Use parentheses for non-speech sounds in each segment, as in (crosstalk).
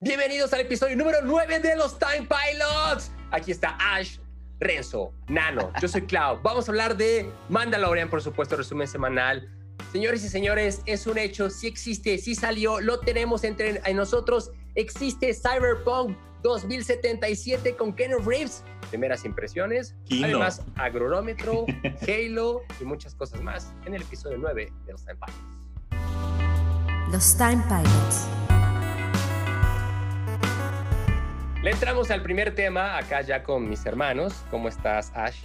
Bienvenidos al episodio número 9 de los Time Pilots. Aquí está Ash, Renzo, Nano. Yo soy Clau. Vamos a hablar de Mandalorian, por supuesto, resumen semanal. Señores y señores, es un hecho, sí existe, sí salió, lo tenemos entre nosotros. Existe Cyberpunk 2077 con Ken Reeves. Primeras impresiones, además agronómetro, (laughs) Halo y muchas cosas más en el episodio 9 de los Time Pilots. Los Time Pilots. Le entramos al primer tema acá ya con mis hermanos. ¿Cómo estás, Ash?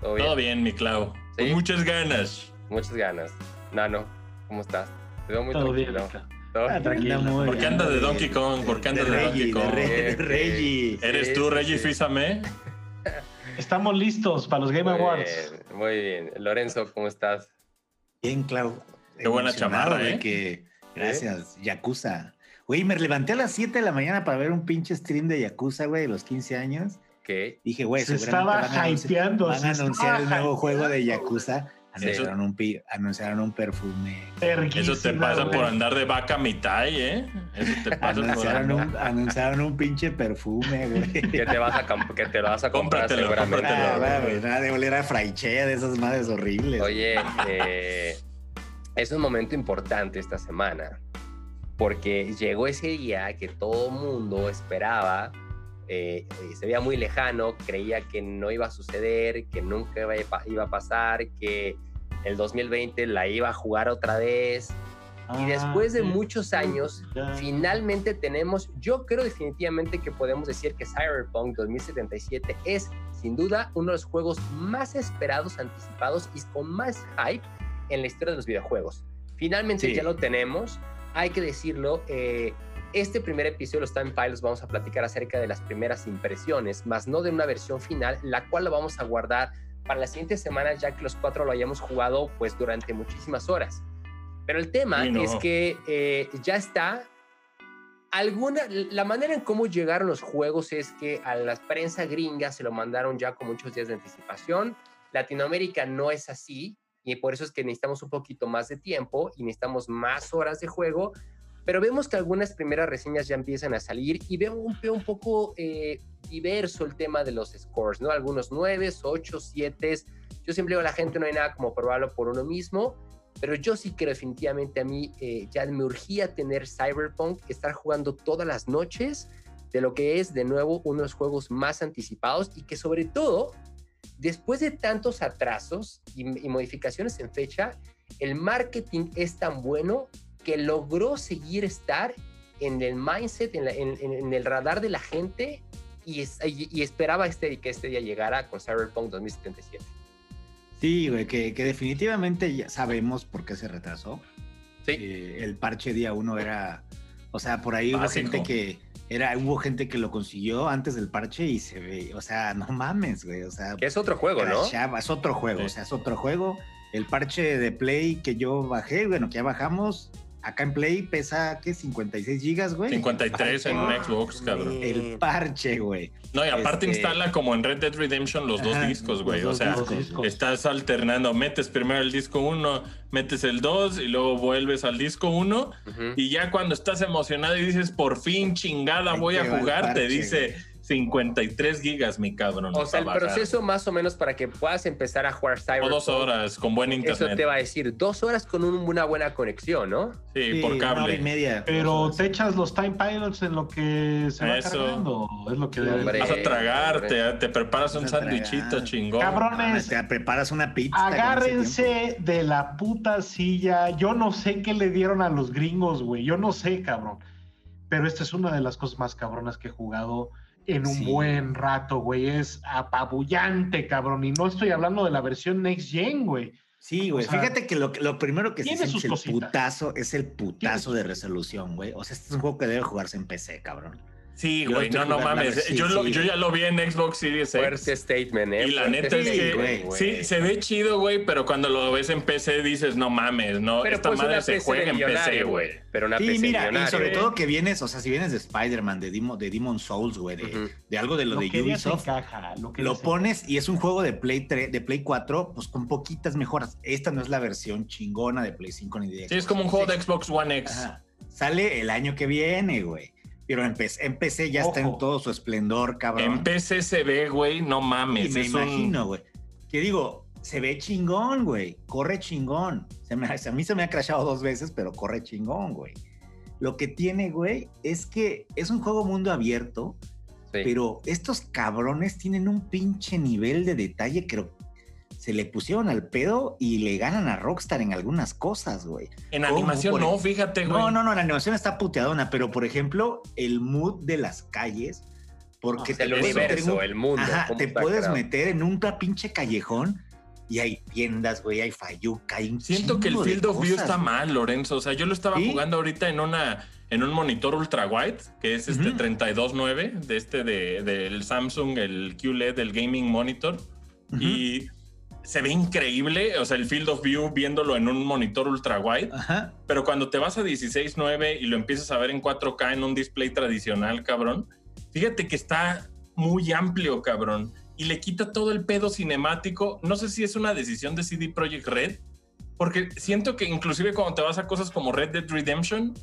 ¿Todo bien? mi Clau. Con muchas ganas. Muchas ganas. Nano, ¿cómo estás? Te veo muy Todo tranquilo. Bien, ¿Todo? Ah, tranquilo. ¿Por qué andas de Donkey Kong? ¿Por qué andas de, Donkey Kong? De, Reggie. ¿Eres tú, Reggie Físame? Estamos listos para los Game Awards. muy bien. Lorenzo, ¿cómo estás? Bien, Clau. Qué buena chamarra, ¿eh? Que, gracias, Yakuza. Güey, me levanté a las 7 de la mañana para ver un pinche stream de Yakuza, güey, de los 15 años. ¿Qué? Dije, güey, se estaba hypeando. Van a anunciar el nuevo juego de Yakuza. Anunciaron, un, anunciaron un perfume. Eso te pasa por andar de vaca mitad, ¿eh? Eso te pasa anunciaron por un, Anunciaron un pinche perfume, güey. Que te vas a, que te vas a comprar seguramente. Nada, güey, nada de oler a fraiche de esas madres horribles. Oye, eh, es un momento importante esta semana porque llegó ese día que todo mundo esperaba, eh, se veía muy lejano, creía que no iba a suceder, que nunca iba a pasar, que el 2020 la iba a jugar otra vez. y ah, después de muchos años, finalmente tenemos, yo creo definitivamente que podemos decir que Cyberpunk 2077 es sin duda uno de los juegos más esperados, anticipados y con más hype en la historia de los videojuegos. Finalmente ya lo tenemos hay que decirlo, eh, este primer episodio de los Time Pilots vamos a platicar acerca de las primeras impresiones, más no de una versión final, la cual lo vamos a guardar para la siguiente semana, ya que los cuatro lo hayamos jugado pues durante muchísimas horas. Pero el tema es que eh, ya está. Alguna, la manera en cómo llegaron los juegos es que a la prensa gringa se lo mandaron ya con muchos días de anticipación. Latinoamérica no es así y por eso es que necesitamos un poquito más de tiempo y necesitamos más horas de juego, pero vemos que algunas primeras reseñas ya empiezan a salir y veo un, poco eh, diverso el tema de los scores, ¿no? Algunos 9, 8, 7. Yo siempre digo a la gente no hay nada como probarlo por uno mismo, pero yo sí que definitivamente a mí eh, ya me urgía tener Cyberpunk, estar jugando todas las noches de lo que es de nuevo uno de los juegos más anticipados y que sobre todo Después de tantos atrasos y, modificaciones en fecha, el marketing es tan bueno que logró seguir estar en el mindset, en, el radar de la gente y, esperaba este, que este día llegara con Cyberpunk 2077. Sí, güey, que, definitivamente ya sabemos por qué se retrasó. Sí. Eh, el parche día uno era, o sea, por ahí hubo gente que era, hubo gente que lo consiguió antes del parche y se ve, o sea, no mames, güey, o sea. Es otro juego, ¿no? es otro juego, o sea, es otro juego. El parche de Play que yo bajé, bueno, que ya bajamos, Acá en Play pesa, ¿qué? 56 gigas, güey. 53 en Xbox, cabrón. El parche, güey. No, y aparte este, instala como en Red Dead Redemption los dos discos, güey. O sea, estás alternando. Metes primero el disco 1, metes el 2 y luego vuelves al disco 1. Y ya cuando estás emocionado y dices, por fin, chingada, voy a jugar, te dice 53 gigas, mi cabrón. O sea, el proceso más o menos para que puedas empezar a jugar Cyberpunk. O dos horas con buen internet. Eso te va a decir, dos horas con una buena conexión, ¿no? Sí, por cable. y media. Pero te echas los time pilots en lo que se va cargando. Es lo que Vas a tragarte, te, preparas un sándwichito chingón. Cabrones. Te preparas una pizza. Agárrense de la puta silla. Yo no sé qué le dieron a los gringos, güey. Yo no sé, cabrón. Pero esta es una de las cosas más cabronas que he jugado en un buen rato, güey. Es apabullante, cabrón. Y no estoy hablando de la versión Next Gen, güey. Sí, güey. Fíjate que lo, lo, primero que se siente el putazo, es el putazo de resolución, güey. O sea, este es un juego que debe jugarse en PC, cabrón. Sí, güey, no, no mames. yo, yo, ya lo vi en Xbox Series X. Fuerte statement, ¿eh? Y la neta es que sí, se ve chido, güey, pero cuando lo ves en PC dices, no mames, no, esta pues madre se juega en PC, güey. Pero una sí, PC mira, y sobre todo que vienes, o sea, si vienes de Spider-Man, de, Demon, de Demon Souls, güey, de, algo de lo, de Ubisoft, lo, lo pones y es un juego de Play 3, de Play 4, pues con poquitas mejoras. Esta no es la versión chingona de Play 5 ni de Xbox. Sí, es como un juego de Xbox One X. Sale el año que viene, güey Pero en PC, en PC ya está en todo su esplendor, cabrón. En PC se ve, güey, no mames. Y me imagino, güey. Que digo, se ve chingón, güey. Corre chingón. Se me, a mí se me ha crashado dos veces, pero corre chingón, güey. Lo que tiene, güey, es que es un juego mundo abierto, pero estos cabrones tienen un pinche nivel de detalle que se le pusieron al pedo y le ganan a Rockstar en algunas cosas, güey. En animación no, fíjate, güey. No, no, no, la animación está puteadona, pero por ejemplo, el mood de las calles, porque el universo, el mundo. Ajá, te puedes meter en un pinche callejón y hay tiendas, güey, hay Fayuca, hay un Siento que el Field of View está mal, Lorenzo. O sea, yo lo estaba jugando ahorita en una en un monitor ultra wide, que es este 32.9 de este de, del Samsung, el QLED, el gaming monitor. Y se ve increíble, o sea, el field of view viéndolo en un monitor ultra wide. Pero cuando te vas a 16.9 y lo empiezas a ver en 4K en un display tradicional, cabrón, fíjate que está muy amplio, cabrón y le quita todo el pedo cinemático. No sé si es una decisión de CD Projekt Red, porque siento que inclusive cuando te vas a cosas como Red Dead Redemption,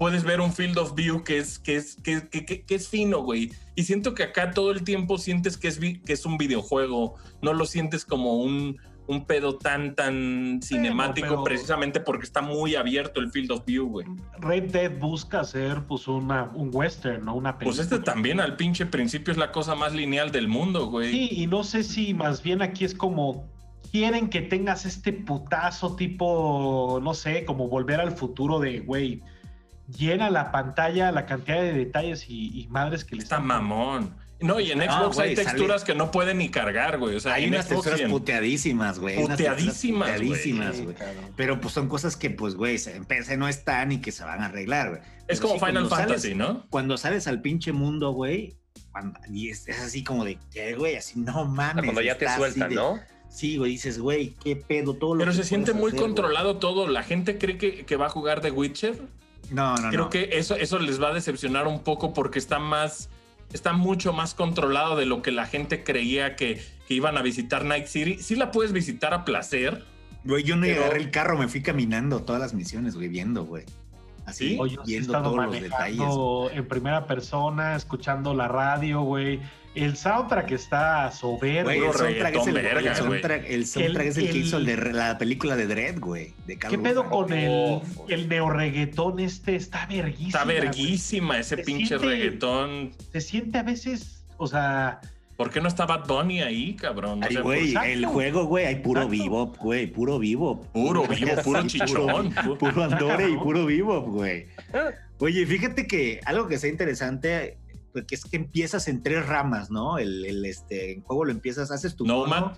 puedes ver un field of view que es, que es, que, que, es fino, güey. Y siento que acá todo el tiempo sientes que es, que es un videojuego, no lo sientes como un, un pedo tan, tan cinemático precisamente porque está muy abierto el field of view, güey. Red Dead busca hacer pues una, un western, ¿no? Una película. Pues este también al pinche principio es la cosa más lineal del mundo, güey. Sí, y no sé si más bien aquí es como quieren que tengas este putazo tipo, no sé, como volver al futuro de, güey, llena la pantalla, la cantidad de detalles y, madres que le Está mamón. No, y en Xbox hay texturas que no pueden ni cargar, güey. O sea, hay unas texturas puteadísimas, güey. Puteadísimas, puteadísimas, güey. Pero pues son cosas que, pues, güey, en PC no están y que se van a arreglar, güey. Es como Final Fantasy, ¿no? Cuando sales al pinche mundo, güey, y es, así como de, ¿qué, güey? Así, no mames. Cuando ya te sueltan, ¿no? Sí, güey, dices, güey, qué pedo, todo lo Pero se siente muy controlado todo. La gente cree que, que, va a jugar The Witcher. No, no, Creo que eso, eso les va a decepcionar un poco porque está más está mucho más controlado de lo que la gente creía que, iban a visitar Night City. Sí la puedes visitar a placer. Güey, yo no agarré el carro, me fui caminando todas las misiones, güey, viendo, güey. Así, viendo todos los detalles. En primera persona, escuchando la radio, güey. El soundtrack está soberbio. el soundtrack, es el, el soundtrack, el soundtrack es el, que hizo el de la película de Dread, güey. ¿Qué pedo con el, el neoreggaetón este? Está verguísima. Está verguísima ese pinche reggaetón. Se siente a veces, o sea... ¿Por qué no está Bad Bunny ahí, cabrón? Ay, güey, el juego, güey, hay puro vivo, güey, puro vivo. Puro (laughs) vivo, puro chichón. puro andore y puro vivo, güey. Oye, fíjate que algo que sea interesante porque es que empiezas en tres ramas, ¿no? El, el este, en juego lo empiezas, haces tu Nomad.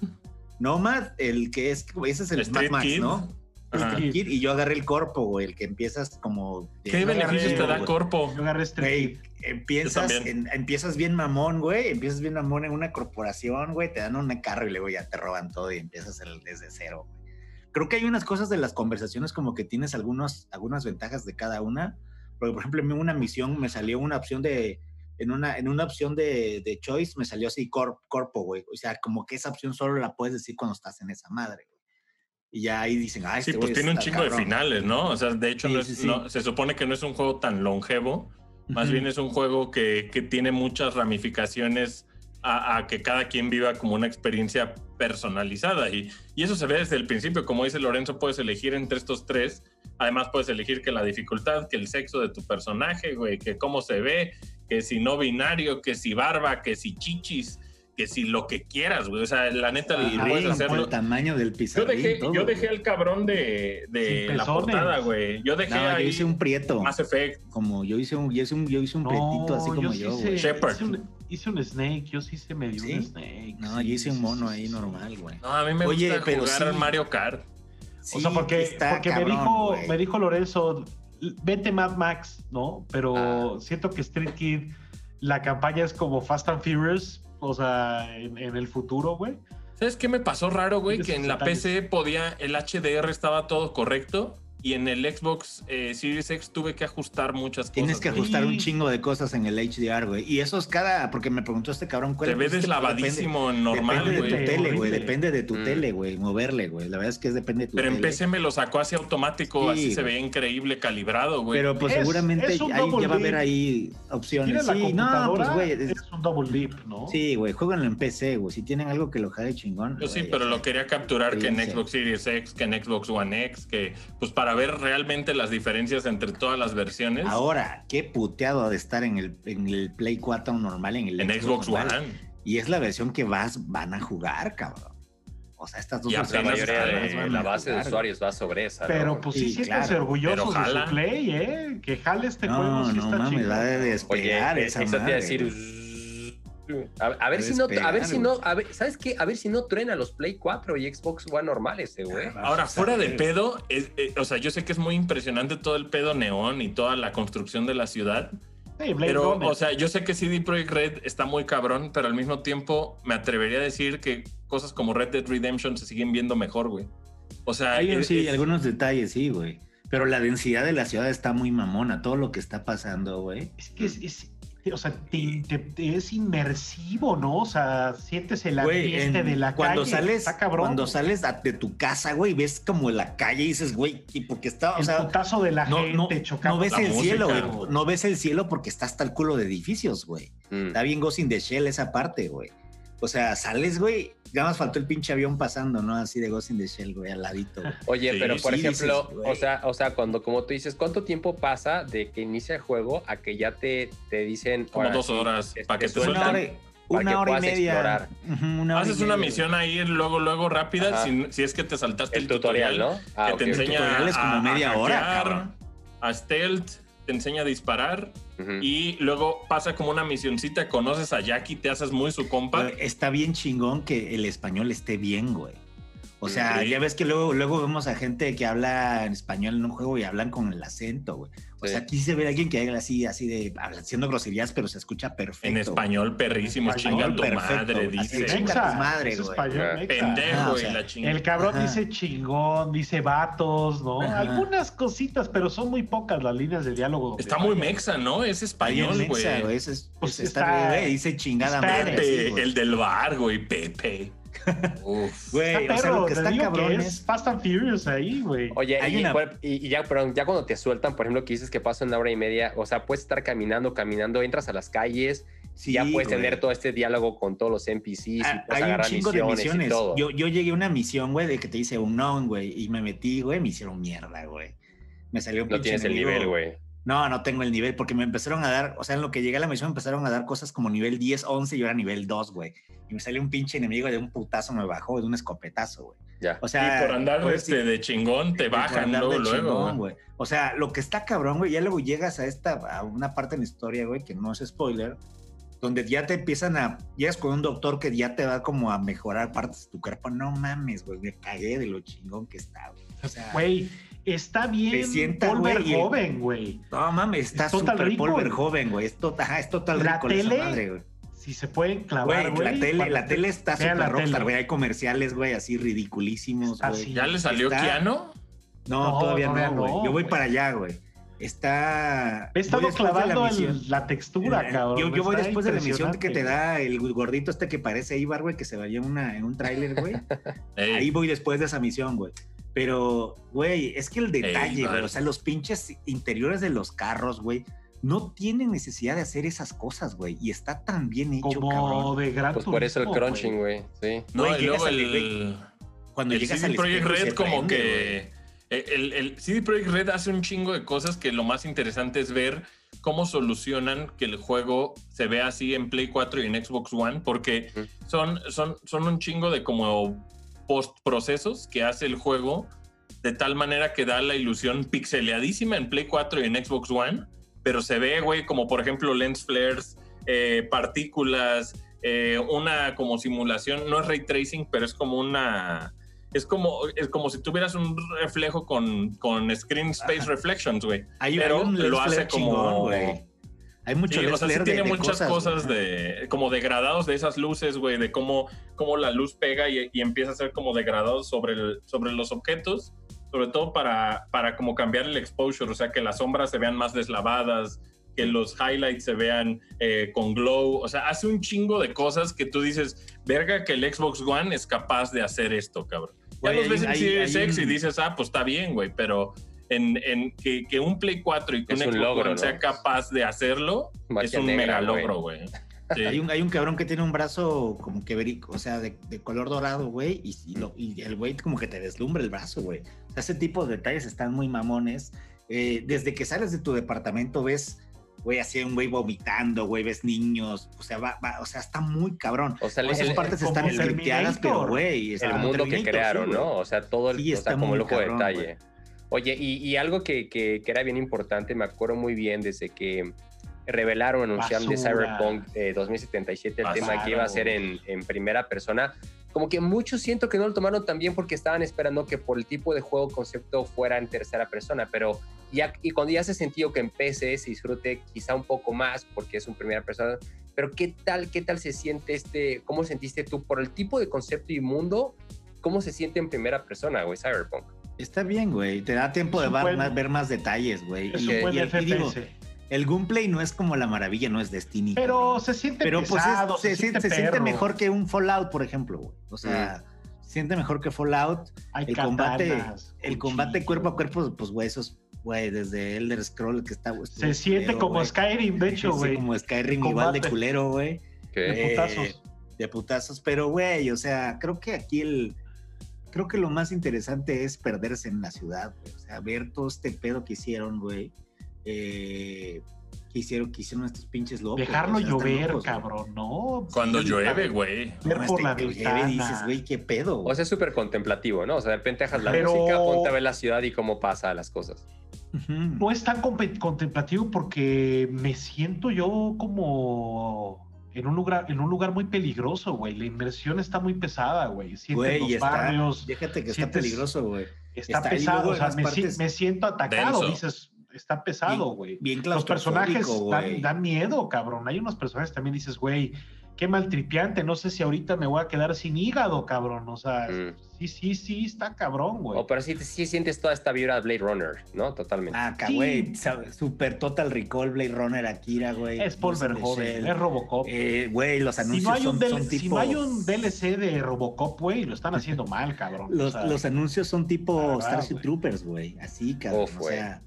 Nomad, el que es, ese es el Street Max, ¿no? Street Kid, y yo agarré el corpo, güey, el que empiezas como... ¿Qué beneficios te da corpo? Yo agarré Street Empiezas, empiezas bien mamón, güey, empiezas bien mamón en una corporación, güey, te dan un carro y luego ya te roban todo y empiezas el, desde cero, güey. Creo que hay unas cosas de las conversaciones como que tienes algunos, algunas ventajas de cada una. Porque, por ejemplo, en una misión me salió una opción de en una, en una opción de, de choice me salió así corpo, güey. O sea, como que esa opción solo la puedes decir cuando estás en esa madre, güey. Y ya ahí dicen, ah, este Sí, pues tiene un chingo de finales, ¿no? O sea, de hecho, no se supone que no es un juego tan longevo. Más bien es un juego que, que tiene muchas ramificaciones a, a, que cada quien viva como una experiencia personalizada. Y, y eso se ve desde el principio. Como dice Lorenzo, puedes elegir entre estos tres. Además, puedes elegir que la dificultad, que el sexo de tu personaje, güey, que cómo se ve, que si no binario, que si barba, que si chichis, que si lo que quieras, güey. O sea, la neta, ah, puedes hacerlo. El tamaño del pizarrín. Yo dejé, yo dejé el cabrón de, de la portada, güey. Yo dejé ahí yo hice un prieto. Más efecto. Como yo hice un, yo hice un, yo hice un prietito así como yo, güey. Shepard. Hice un, snake, yo sí se me dio un snake. No, yo hice un mono ahí normal, güey. No, a mí me Oye, gusta pero jugar Mario Kart. o sea, porque, porque me, dijo, me dijo Lorenzo, vete Mad Max, ¿no? Pero ah. siento que Street Kid la campaña es como Fast and Furious, o sea, en, el futuro, güey. ¿Sabes qué me pasó raro, güey? Que en la PC podía, el HDR estaba todo correcto y en el Xbox eh, Series X tuve que ajustar muchas cosas. Tienes que ajustar un chingo de cosas en el HDR, güey. Y eso es cada, porque me preguntó este cabrón cuál Te ves deslavadísimo en normal, güey. Depende de tu tele, güey. Depende de tu mm. tele, güey. Moverle, güey. La verdad es que es depende de tu Pero tele. Pero en PC me lo sacó así automático, así se veía increíble calibrado, güey. Pero pues seguramente ahí ya va a haber ahí opciones. Sí, no, pues güey. Es, un double dip, ¿no? Sí, güey. Jueganlo en PC, güey. Si tienen algo que lo jale chingón. Yo sí, pero lo quería capturar que en Xbox Series X, que en Xbox One X, que pues para ver realmente las diferencias entre todas las versiones. Ahora, qué puteado de estar en el, en el Play 4 normal, en el en Xbox, One. Y es la versión que vas, van a jugar, cabrón. O sea, estas dos versiones. La mayoría de la base de usuarios va sobre esa. Pero pues sí, sí siéntanse orgullosos de su Play, ¿eh? Que jale este juego. Sí no, está mames, va de despegar Oye, esa madre. decir a, ver si no, a ver si no, a ver, ¿sabes qué? A ver si no truena los Play 4 y Xbox One normales, ese güey. Ahora, fuera de pedo, eh, o sea, yo sé que es muy impresionante todo el pedo neón y toda la construcción de la ciudad. pero, o sea, yo sé que CD Projekt Red está muy cabrón, pero al mismo tiempo me atrevería a decir que cosas como Red Dead Redemption se siguen viendo mejor, güey. O sea, Hay, sí, algunos detalles, sí, güey. Pero la densidad de la ciudad está muy mamona, todo lo que está pasando, güey. Es que es, o sea, te, es inmersivo, ¿no? O sea, sientes el ambiente de la cuando calle. Sales, Cuando sales de tu casa, güey, ves como la calle y dices, güey, y porque está, o el sea, de la no, gente no, ves el cielo, güey. No ves el cielo porque está hasta el culo de edificios, güey. Mm. Está bien Ghost in the Shell esa parte, güey. O sea, sales, güey, ya más faltó el pinche avión pasando, ¿no? Así de Ghost in the Shell, güey, al ladito. (laughs) Oye, pero por ejemplo, o sea, o sea, cuando como tú dices, ¿cuánto tiempo pasa de que inicia el juego a que ya te, te dicen como dos horas para que te suelten? Una hora, y media. Haces una misión ahí luego, luego rápida, si, es que te saltaste el, tutorial, ¿no? Ah, que te enseña el tutorial es como media hora, a stealth, te enseña a disparar y luego pasa como una misioncita, conoces a Jackie, te haces muy su compa. Está bien chingón que el español esté bien, güey. O sea, ya ves que luego, luego vemos a gente que habla en español en un juego y hablan con el acento, güey. O sea, aquí se ve a alguien que habla así, así de, haciendo groserías, pero se escucha perfecto. En español, perrísimo, chinga tu madre, dice. Chinga tu madre, güey. Pendejo, y la chingada. El cabrón dice chingón, dice vatos, ¿no? Algunas cositas, pero son muy pocas las líneas de diálogo. Está muy mexa, ¿no? Es español, güey. Es, pues está, dice chingada madre. El del bar, güey, Pepe. Güey, o sea, lo que está cabrón es Fast and Furious ahí, güey. Oye, y, ya, pero ya cuando te sueltan, por ejemplo, que dices que pasa una hora y media, o sea, puedes estar caminando, caminando, entras a las calles, y ya puedes tener todo este diálogo con todos los NPCs y ah, puedes Hay un chingo de misiones. Yo, yo llegué a una misión, güey, de que te dice un no, güey, y me metí, güey, me hicieron mierda, güey. Me salió un No tienes el nivel, güey. No, no tengo el nivel porque me empezaron a dar, o sea, en lo que llegué a la misión me empezaron a dar cosas como nivel 10, 11 y yo era nivel 2, güey. Y me salió un pinche enemigo de un putazo, me bajó de un escopetazo, güey. Ya. O sea, y por andar este, de chingón te bajan luego, luego. güey. O sea, lo que está cabrón, güey, ya luego llegas a esta, a una parte en la historia, güey, que no es spoiler, donde ya te empiezan a, llegas con un doctor que ya te va como a mejorar partes de tu cuerpo. No mames, güey, me cagué de lo chingón que está, güey. O sea, güey está bien sienta, Polver joven, güey. No mames, está súper Polver joven, güey. Es total, es total la rico tele, esa madre, güey. Si se pueden clavar, güey. La tele, la tele está súper rockstar, güey. Hay comerciales, güey, así ridiculísimos, güey. ¿Ya le salió Keanu? No, todavía, no, güey. Yo voy para allá, güey. Está. He estado clavando la, la textura, eh, cabrón. Yo, yo voy después de la emisión que te da el gordito este que parece Ibar, güey, que se vaya una, en un tráiler, güey. (laughs) Ahí voy después de esa misión, güey. Pero, güey, es que el detalle, güey, o sea, los pinches interiores de los carros, güey, no tienen necesidad de hacer esas cosas, güey. Y está tan bien hecho, Como de gran Pues por eso el crunching, güey. Sí. No, y luego el... Cuando el CD Projekt Red como que... El, el, CD Projekt Red hace un chingo de cosas que lo más interesante es ver cómo solucionan que el juego se vea así en Play 4 y en Xbox One, porque son, son, son un chingo de como post-procesos que hace el juego de tal manera que da la ilusión pixeleadísima en Play 4 y en Xbox One, pero se ve, güey, como por ejemplo lens flares, eh, partículas, eh, una como simulación, no es ray tracing, pero es como una... Es como, es como si tuvieras un reflejo con, con Screen Space Reflections, güey. Pero lo hace como... Hay mucho sí, o sea, sí tiene muchas cosas, de como degradados de esas luces, güey, de cómo, cómo la luz pega y, empieza a ser como degradado sobre, el, sobre los objetos. sobre todo para, para como cambiar el exposure, o sea, que las sombras se vean más deslavadas, que los highlights se vean eh, con glow, o sea, hace un chingo de cosas que tú dices, verga que el Xbox One es capaz de hacer esto, cabrón. Ya los ves en Series X y dices, ah, pues está bien, güey, pero en, en que, que, un Play 4 y que un Xbox One sea capaz de hacerlo, es un mega logro, güey. (laughs) Hay, un, hay un cabrón que tiene un brazo como que verico, o sea, de, de color dorado, güey, y, y, el güey como que te deslumbra el brazo, güey. O sea, ese tipo de detalles están muy mamones. Eh, desde que sales de tu departamento ves güey, así un güey vomitando, güey, ves niños, o sea, va, o sea, está muy cabrón. O sea, esas partes están scripteadas, pero güey, el mundo que crearon, ¿no? O sea, todo el, sí, está como loco detalle. Oye, y, y algo que, que, que, era bien importante, me acuerdo muy bien desde que revelaron, anunciaron de Cyberpunk 2077 eh, el tema que iba a ser en, en primera persona como que muchos siento que no lo tomaron también porque estaban esperando que por el tipo de juego concepto fuera en tercera persona, pero ya, y cuando ya se sentido que en PC se disfrute quizá un poco más porque es un primera persona, pero ¿qué tal, qué tal se siente este, cómo sentiste tú por el tipo de concepto y mundo, cómo se siente en primera persona, güey, Cyberpunk? Está bien, güey, te da tiempo de ver, más, detalles, güey. Es y, un FPS el Gunplay no es como la maravilla, no es Destiny. Pero se siente pero pues se, siente, mejor que un Fallout, por ejemplo, güey. O sea, mm. se siente mejor que Fallout. el combate, el combate cuerpo a cuerpo, pues güey, esos güey, desde Elder Scroll que está Se siente como Skyrim, de hecho, güey. como Skyrim igual de culero, güey. De putazos. De putazos, pero güey, o sea, creo que aquí el creo que lo más interesante es perderse en la ciudad, güey. O sea, ver todo este pedo que hicieron, güey eh, que hicieron, que hicieron estos pinches locos. Dejarlo llover, cabrón, ¿no? Cuando llueve, güey. Ver por la ventana. dices, güey, qué pedo. O sea, es súper contemplativo, ¿no? O sea, de repente dejas la música, ponte a ver la ciudad y cómo pasa las cosas. No es tan contemplativo porque me siento yo como en un lugar, en un lugar muy peligroso, güey. La inmersión está muy pesada, güey. Sientes los barrios. Déjate que está peligroso, güey. Está, pesado, o sea, me, me, siento atacado, dices está pesado, güey. Los personajes dan, miedo, cabrón. Hay unos personajes también dices, güey, qué maltripiante. No sé si ahorita me voy a quedar sin hígado, cabrón. O sea, mm. sí, sí, sí, está cabrón, güey. Oh, pero sí, sí sientes toda esta vibra de Blade Runner, ¿no? Totalmente. Ah, güey. Super Total Recall, Blade Runner, Akira, güey. Es Paul Verhoeven, es Robocop. Eh, güey, los anuncios si no hay un son, tipo... Si no hay un DLC de Robocop, güey, lo están haciendo mal, cabrón. Los, los anuncios son tipo Starship Troopers, güey. Así, cabrón. o sea...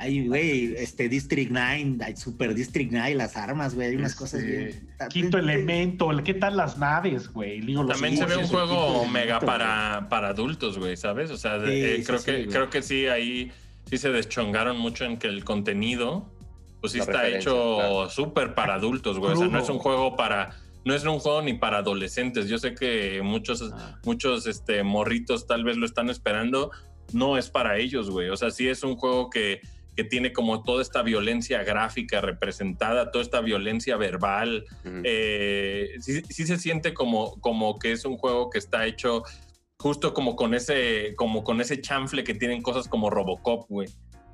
Hay, güey, este District 9, hay Super District 9, las armas, güey, hay unas cosas bien. Quinto elemento, ¿qué tal las naves, güey? También se ve un juego mega para, para adultos, güey, ¿sabes? O sea, eh, creo, que, creo que sí, ahí sí se deschongaron mucho en que el contenido, pues sí está hecho súper para adultos, güey. O sea, no es un juego para no es un juego ni para adolescentes. Yo sé que muchos, ah. muchos este, morritos tal vez lo están esperando. No es para ellos, güey. O sea, sí es un juego que que tiene como toda esta violencia gráfica representada, toda esta violencia verbal. Eh, sí, se siente como, como que es un juego que está hecho justo como con ese, como con ese chanfle que tienen cosas como Robocop, güey.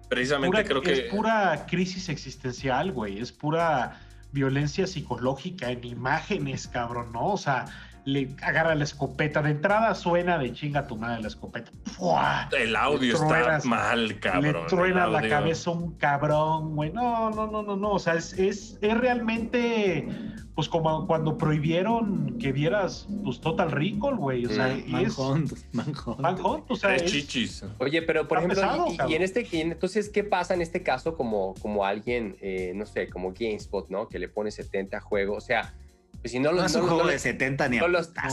Precisamente creo que... Es pura crisis existencial, güey. Es pura violencia psicológica en imágenes, cabrón, ¿no? O sea, le agarra la escopeta. De entrada suena de chinga tu madre la escopeta. El audio está mal, cabrón. Le truena la cabeza un cabrón, güey. No, no, no, no, no. O sea, es, es, es, realmente, pues como cuando prohibieron que vieras, pues Total Recall, güey. O sea, mm, Manhunt, es... Manhunt. o sea, es... chichis. Oye, pero por ejemplo, y, en este, entonces, ¿qué pasa en este caso como, como alguien, eh, no sé, como GameSpot, ¿no? Que le pone 70 juegos. O sea, pues si no, no, es un juego de 70 ni a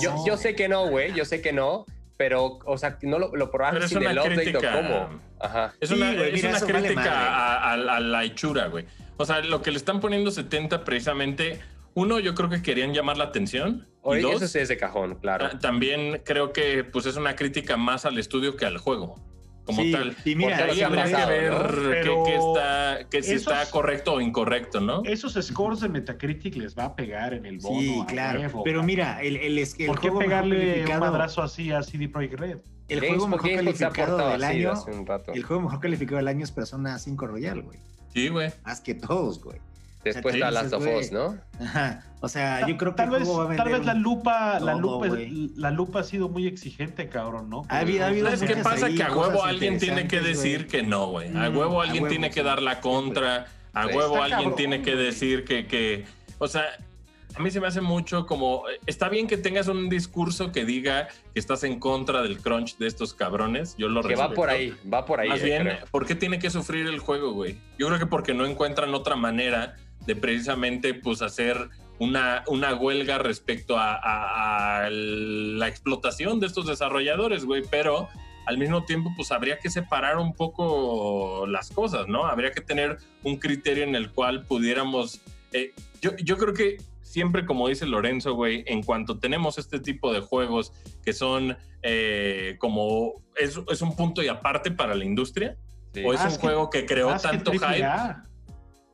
yo, yo, sé que no, güey, yo sé que no, pero, o sea, no lo, lo probaste sin el update o cómo. Ajá. Es una, es una crítica a, la hechura, güey. O sea, lo que le están poniendo 70 precisamente, uno, yo creo que querían llamar la atención. Oye, dos, eso es de cajón, claro. También creo que pues es una crítica más al estudio que al juego como tal. Y mira, ahí habría que ver qué, está, que si está correcto o incorrecto, ¿no? Esos scores de Metacritic les va a pegar en el bono. Sí, claro. pero mira, el, el, el, ¿Por qué pegarle un madrazo así a CD Projekt Red? El juego mejor calificado del año. El juego mejor calificado del año es Persona 5 Royal, güey. Sí, güey. Más que todos, güey. Después está Last of Us, ¿no? Ajá. O sea, yo creo que tal vez, tal vez la lupa, la lupa, la lupa ha sido muy exigente, cabrón, ¿no? Ha habido, ¿Sabes qué pasa? que a huevo alguien tiene que decir que no, güey. A mm, huevo alguien tiene que dar la contra. A huevo alguien tiene que decir que, que, o sea, a mí se me hace mucho como, está bien que tengas un discurso que diga que estás en contra del crunch de estos cabrones, yo lo Que va por ahí, va por ahí. Más bien, ¿por qué tiene que sufrir el juego, güey? Yo creo que porque no encuentran otra manera de precisamente, pues, hacer una, una huelga respecto a, a la explotación de estos desarrolladores, güey, pero al mismo tiempo, pues habría que separar un poco las cosas, ¿no? Habría que tener un criterio en el cual pudiéramos... Eh, yo, yo creo que siempre, como dice Lorenzo, güey, en cuanto tenemos este tipo de juegos que son eh, como, es, es, un punto y aparte para la industria, o es un juego que creó tanto hype,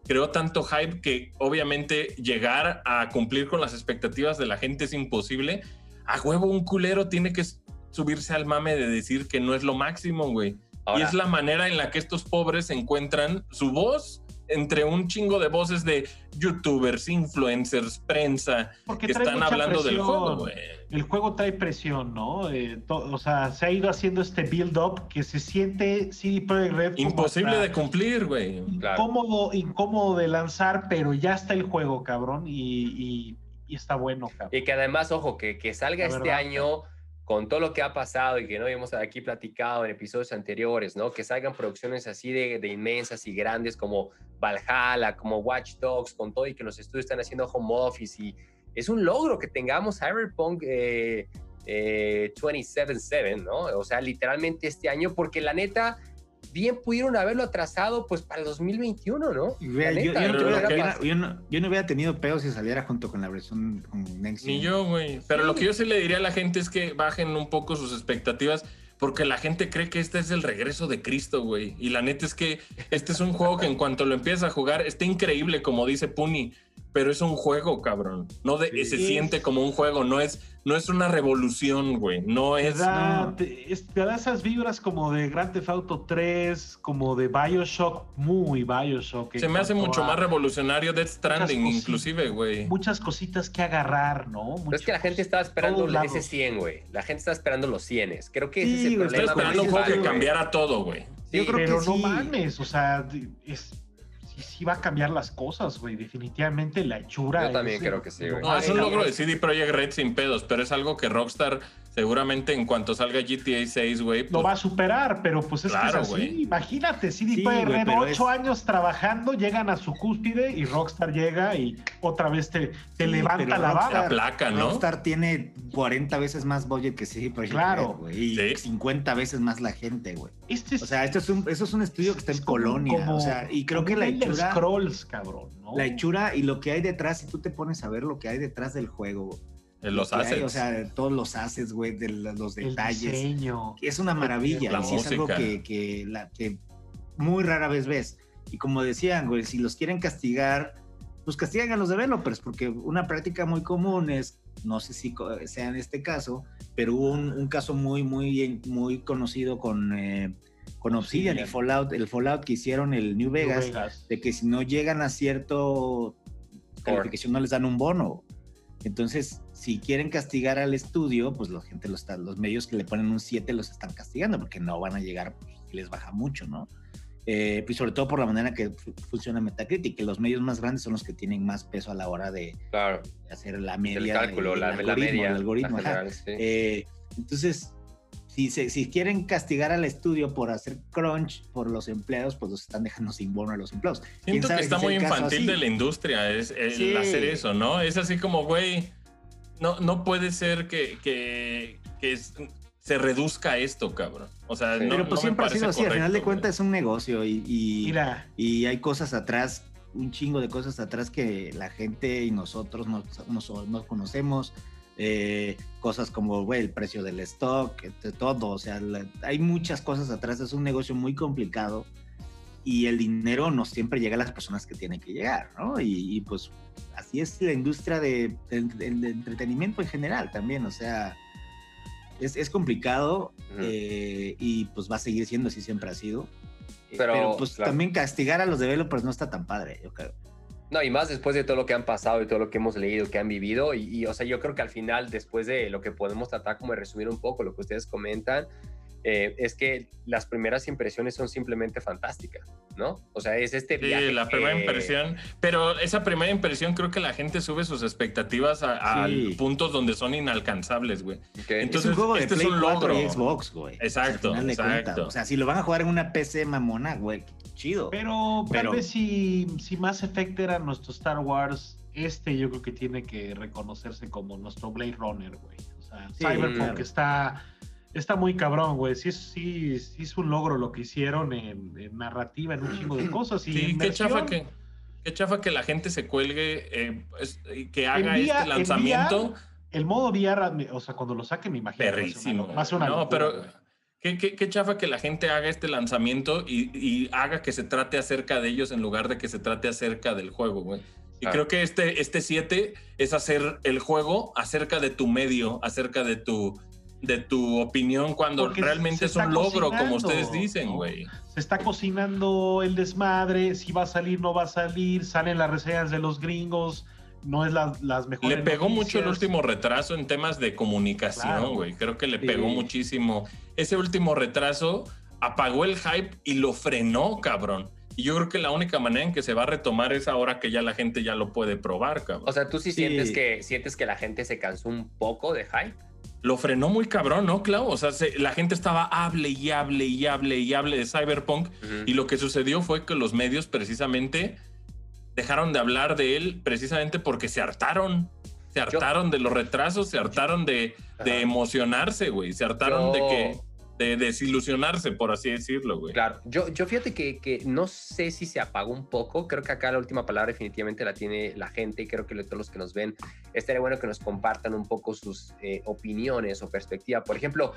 creó tanto hype que obviamente llegar a cumplir con las expectativas de la gente es imposible. A huevo, un culero tiene que subirse al mame de decir que no es lo máximo, güey. y es la manera en la que estos pobres encuentran su voz entre un chingo de voces de youtubers, influencers, prensa, que están hablando del juego, güey. El juego trae presión, ¿no? Eh, o sea, se ha ido haciendo este build-up que se siente CD Projekt Red. Imposible de cumplir, güey. Incómodo, incómodo de lanzar, pero ya está el juego, cabrón, y, está bueno, cabrón. Y que además, ojo, que, que salga este año con todo lo que ha pasado y que no hemos aquí platicado en episodios anteriores, ¿no? Que salgan producciones así de, inmensas y grandes como Valhalla, como Watch Dogs, con todo y que los estudios están haciendo home office y es un logro que tengamos Cyberpunk eh, eh, 27-7, ¿no? O sea, literalmente este año, porque la neta, bien pudieron haberlo atrasado pues para el 2021, ¿no? yo, no, hubiera tenido pedo si saliera junto con la versión con Ni yo, güey. Pero lo que yo sí le diría a la gente es que bajen un poco sus expectativas porque la gente cree que este es el regreso de Cristo, güey. Y la neta es que este es un juego que en cuanto lo empiezas a jugar está increíble, como dice Puni pero es un juego, cabrón. No de, se siente como un juego, no es, no es una revolución, güey. No es. Te da, esas vibras como de Grand Theft Auto 3, como de Bioshock, muy Bioshock. Se me hace mucho más revolucionario Death Stranding, inclusive, güey. Muchas cositas que agarrar, ¿no? es que la gente estaba esperando ese 100, güey. La gente está esperando los 100. Creo que ese es el problema. Estaba esperando un juego que cambiara todo, güey. Yo creo pero no mames, o sea, es sí va a cambiar las cosas, güey. Definitivamente la hechura. Yo también creo que sí, güey. No, es un logro de CD Projekt Red sin pedos, pero es algo que Rockstar seguramente en cuanto salga GTA 6, güey. Lo pues va a superar, pero pues es que es así. Imagínate, CD Projekt Red, ocho años trabajando, llegan a su cúspide y Rockstar llega y otra vez te, te levanta la vara. placa, ¿no? Rockstar tiene 40 veces más budget que CD Projekt claro. Red, güey. Y 50 veces más la gente, güey. Este o sea, esto es un, eso es un estudio que está en Colonia. o sea, y creo que la hechura. Scrolls, cabrón, ¿no? La hechura y lo que hay detrás, si tú te pones a ver lo que hay detrás del juego, los assets. o sea, todos los assets, güey, de los detalles. Es una maravilla. y es algo que, la, que muy rara vez ves. Y como decían, güey, si los quieren castigar, pues castigan a los developers, porque una práctica muy común es, no sé si sea en este caso, pero hubo un, caso muy, muy, muy conocido con, eh, con Obsidian y Fallout, el Fallout que hicieron el New Vegas, de que si no llegan a cierto calificación no les dan un bono. Entonces, si quieren castigar al estudio, pues la gente, los, los medios que le ponen un 7 los están castigando porque no van a llegar, pues, les baja mucho, ¿no? Eh, pues sobre todo por la manera que funciona Metacritic, que los medios más grandes son los que tienen más peso a la hora de, hacer la media. El cálculo, la, media. algoritmo. Eh, entonces, si, si quieren castigar al estudio por hacer crunch por los empleados, pues los están dejando sin bono a los empleados. Siento que está muy infantil de la industria es, el hacer eso, ¿no? Es así como, güey, no, no puede ser que, que, se reduzca esto, cabrón. O sea, no, Pero pues siempre ha sido así, al final de cuentas es un negocio y, y, y, hay cosas atrás, un chingo de cosas atrás que la gente y nosotros no, no, conocemos. Eh, cosas como el precio del stock, de todo, o sea, hay muchas cosas atrás, es un negocio muy complicado y el dinero no siempre llega a las personas que tienen que llegar, ¿no? Y, pues así es la industria de, entretenimiento en general también, o sea, es, complicado eh, y pues va a seguir siendo así, siempre ha sido. Eh, pero, pues también castigar a los developers no está tan padre, yo creo. No, y más después de todo lo que han pasado y todo lo que hemos leído, que han vivido. Y, y, o sea, yo creo que al final, después de lo que podemos tratar como de resumir un poco lo que ustedes comentan, eh, es que las primeras impresiones son simplemente fantásticas, ¿no? O sea, es este viaje. Sí, la primera impresión, pero esa primera impresión creo que la gente sube sus expectativas a, puntos donde son inalcanzables, güey. Entonces, es un juego de este Play es un logro. Xbox, güey. Exacto, exacto. O sea, si lo van a jugar en una PC mamona, güey, chido. Pero, tal vez si, si Mass Effect era nuestro Star Wars, este yo creo que tiene que reconocerse como nuestro Blade Runner, güey. O sea, Cyberpunk está está muy cabrón, güey. Sí, sí, sí es un logro lo que hicieron en, narrativa, en un chingo de cosas. Y sí, qué chafa que. Qué chafa que la gente se cuelgue, eh, que haga este lanzamiento. el modo VR, o sea, cuando lo saque, me imagino. Perrísimo. no, pero qué, qué, chafa que la gente haga este lanzamiento y, y, haga que se trate acerca de ellos en lugar de que se trate acerca del juego, güey. Y creo que este, este 7 es hacer el juego acerca de tu medio, acerca de tu, de tu opinión cuando realmente es un logro, como ustedes dicen, güey. Se está cocinando el desmadre, si va a salir, no va a salir, salen las reseñas de los gringos, no es las mejores. Le pegó mucho el último retraso en temas de comunicación, güey. Creo que le pegó muchísimo. Ese último retraso apagó el hype y lo frenó, cabrón. Y yo creo que la única manera en que se va a retomar es ahora que ya la gente ya lo puede probar, cabrón. O sea, tú sí, Sientes, que, sientes que la gente se cansó un poco de hype lo frenó muy cabrón, ¿no, Clau? O sea, la gente estaba hable y hable y hable y hable de Cyberpunk y lo que sucedió fue que los medios precisamente dejaron de hablar de él precisamente porque se hartaron. Se hartaron de los retrasos, se hartaron de, emocionarse, güey. Se hartaron de que de desilusionarse, por así decirlo, güey. Claro, yo, yo fíjate que, que, no sé si se apagó un poco, creo que acá la última palabra definitivamente la tiene la gente y creo que todos los que nos ven, estaría bueno que nos compartan un poco sus eh, opiniones o perspectiva. Por ejemplo,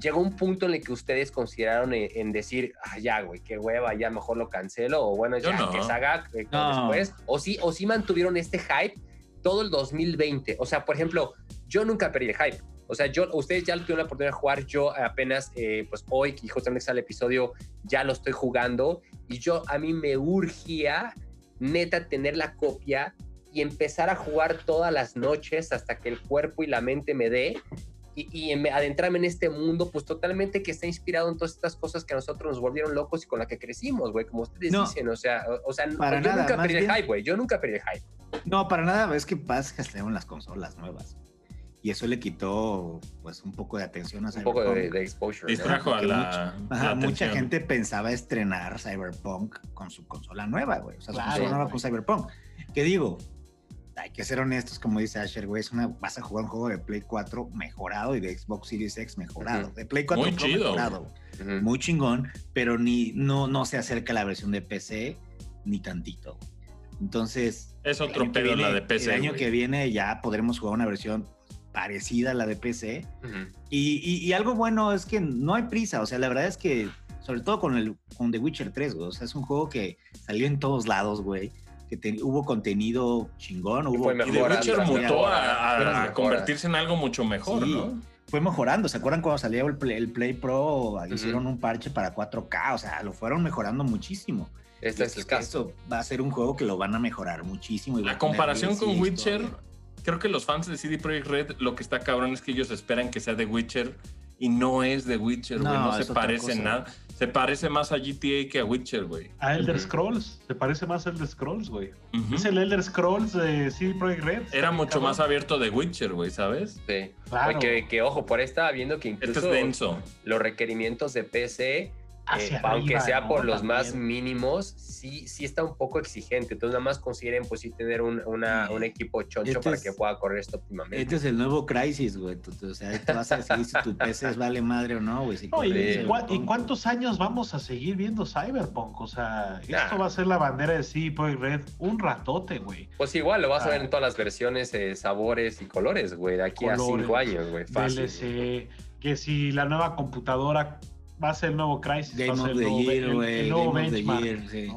llegó un punto en el que ustedes consideraron en, decir, ah, ya, güey, qué hueva, ya mejor lo cancelo, o bueno, ya que se haga eh, después, o sí, o sí mantuvieron este hype todo el 2020. O sea, por ejemplo, yo nunca perdí el hype. O sea, yo, ustedes ya lo tuvieron la oportunidad de jugar, yo apenas, eh, pues hoy, que justamente sale el episodio, ya lo estoy jugando y yo, a mí me urgía, neta, tener la copia y empezar a jugar todas las noches hasta que el cuerpo y la mente me dé y, y adentrarme en este mundo, pues totalmente que está inspirado en todas estas cosas que a nosotros nos volvieron locos y con las que crecimos, güey, como ustedes dicen, o sea, o, sea, para yo nunca perdí el hype, güey, yo nunca perdí el hype. No, para nada, es que pasa que salieron las consolas nuevas y eso le quitó pues un poco de atención a Cyberpunk. Un poco de, exposure. Distrajo a la, mucha, mucha, gente pensaba estrenar Cyberpunk con su consola nueva, güey. O sea, su consola nueva con Cyberpunk. ¿Qué digo? Hay que ser honestos, como dice Asher, güey, es una, vas a jugar un juego de Play 4 mejorado y de Xbox Series X mejorado. De Play 4 Muy chido. mejorado. Muy chingón, pero ni, no, no se acerca a la versión de PC ni tantito. Entonces... Es otro pedo la de PC. El año que viene ya podremos jugar una versión parecida a la de PC. y, algo bueno es que no hay prisa, o sea, la verdad es que, sobre todo con, el, con The Witcher 3, güey, o sea, es un juego que salió en todos lados, güey. Que hubo contenido chingón. Hubo, y, The Witcher mutó a, convertirse en algo mucho mejor, ¿no? Fue mejorando. ¿Se acuerdan cuando salió el Play, el Play Pro? Hicieron un parche para 4K, o sea, lo fueron mejorando muchísimo. Este es el caso. Esto va a ser un juego que lo van a mejorar muchísimo. la comparación con Witcher creo que los fans de CD Projekt Red lo que está cabrón es que ellos esperan que sea de Witcher y no es de Witcher, güey. No, se parece nada. Se parece más a GTA que a Witcher, güey. A Elder Scrolls. Se parece más a Elder Scrolls, güey. Es el Elder Scrolls de CD Projekt Red. Era mucho más abierto de Witcher, güey, ¿sabes? Sí. Claro. Que, que, ojo, por ahí estaba viendo que incluso este es denso. los requerimientos de PC eh, aunque sea por los más mínimos, sí, sí está un poco exigente. Entonces, nada más consideren, pues sí, tener un, una, un equipo choncho para que pueda correr esto óptimamente. Este es el nuevo Crisis, güey. O sea, te vas a decidir si tu (laughs) PC vale madre o no, güey. y, cuántos años vamos a seguir viendo Cyberpunk? O sea, esto va a ser la bandera de CD Red un ratote, güey. Pues igual, lo vas a ver en todas las versiones, eh, sabores y colores, güey, de aquí a cinco años, güey. Fácil. que si la nueva computadora va a ser el nuevo Crisis. Game of the Year, güey. Game of the Year, sí.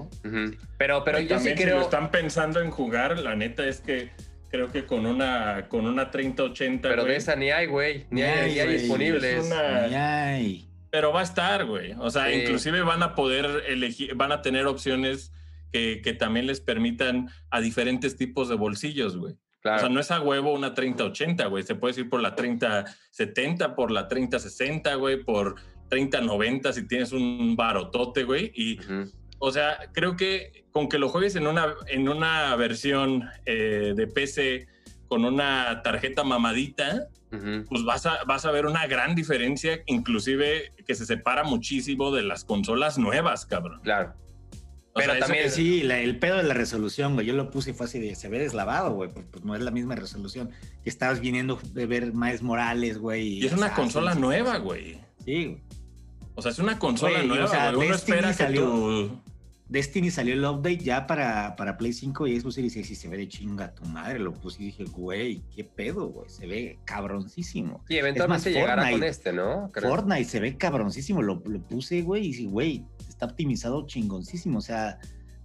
Pero, pero yo sí creo... Si lo están pensando en jugar, la neta es que creo que con una, con una 3080, Pero de esa ni hay, güey. Ni, hay, hay disponibles. Ni hay. Pero va a estar, güey. O sea, inclusive van a poder elegir, van a tener opciones que, que también les permitan a diferentes tipos de bolsillos, güey. O sea, no es a huevo una 30-80, güey. Se puede ir por la 30-70, por la 30-60, güey, por 30-90 si tienes un barotote, güey. Y, o sea, creo que con que lo juegues en una, en una versión eh, de PC con una tarjeta mamadita, pues vas a, vas a ver una gran diferencia, inclusive que se separa muchísimo de las consolas nuevas, cabrón. Claro. Pero también sí, el pedo de la resolución, güey. Yo lo puse y fue así de se ve deslavado, güey. Pues, pues, no es la misma resolución. Que estabas viniendo de ver Miles Morales, güey. Y, es una consola nueva, güey. Sí, güey. O sea, es una consola nueva, o sea, espera salió, Destiny salió el update ya para, para Play 5 y Xbox Series X y se ve de chinga tu madre. Lo puse y dije, güey, qué pedo, güey. Se ve cabroncísimo. Y eventualmente llegará con este, ¿no? Fortnite se ve cabroncísimo. Lo, lo puse, güey, y dije, güey, está optimizado chingoncísimo. O sea,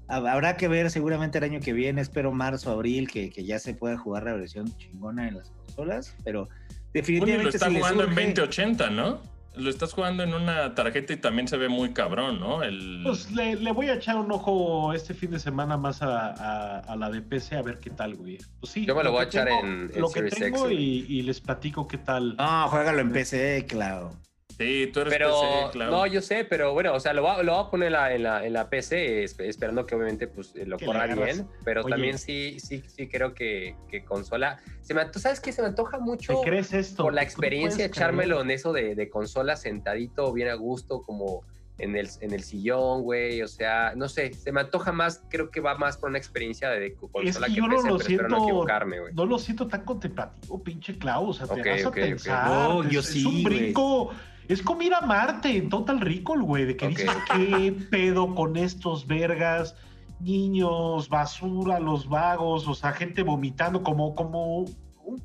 habrá que ver seguramente el año que viene, espero marzo, abril, que, que ya se pueda jugar la versión chingona en las consolas, pero definitivamente... lo está jugando en 2080, ¿no? Lo estás jugando en una tarjeta y también se ve muy cabrón, ¿no? El... Pues le, voy a echar un ojo este fin de semana más a, a, la de PC a ver qué tal, güey. Pues sí, Yo me lo, voy a echar en, Lo que tengo y, y, les platico qué tal. No, juégalo en PC, claro. Sí, tú eres pero, No, yo sé, pero bueno, o sea, lo voy, a poner en la, en la, PC, esperando que obviamente pues, lo corra bien, pero también sí, sí, sí creo que, que consola... Se me, ¿Tú sabes que se me antoja mucho crees esto? por la experiencia echármelo en eso de, de consola sentadito, bien a gusto, como en el, en el sillón, güey, o sea, no sé, se me antoja más, creo que va más por una experiencia de consola que, yo no lo siento, no equivocarme, güey. No lo siento tan contemplativo, pinche Klaus, o sea, te vas a pensar, no, yo sí, es un brinco... Es como ir a Marte en Total Recall, güey, de que dices, ¿qué pedo con estos vergas? Niños, basura, los vagos, o sea, gente vomitando, como, como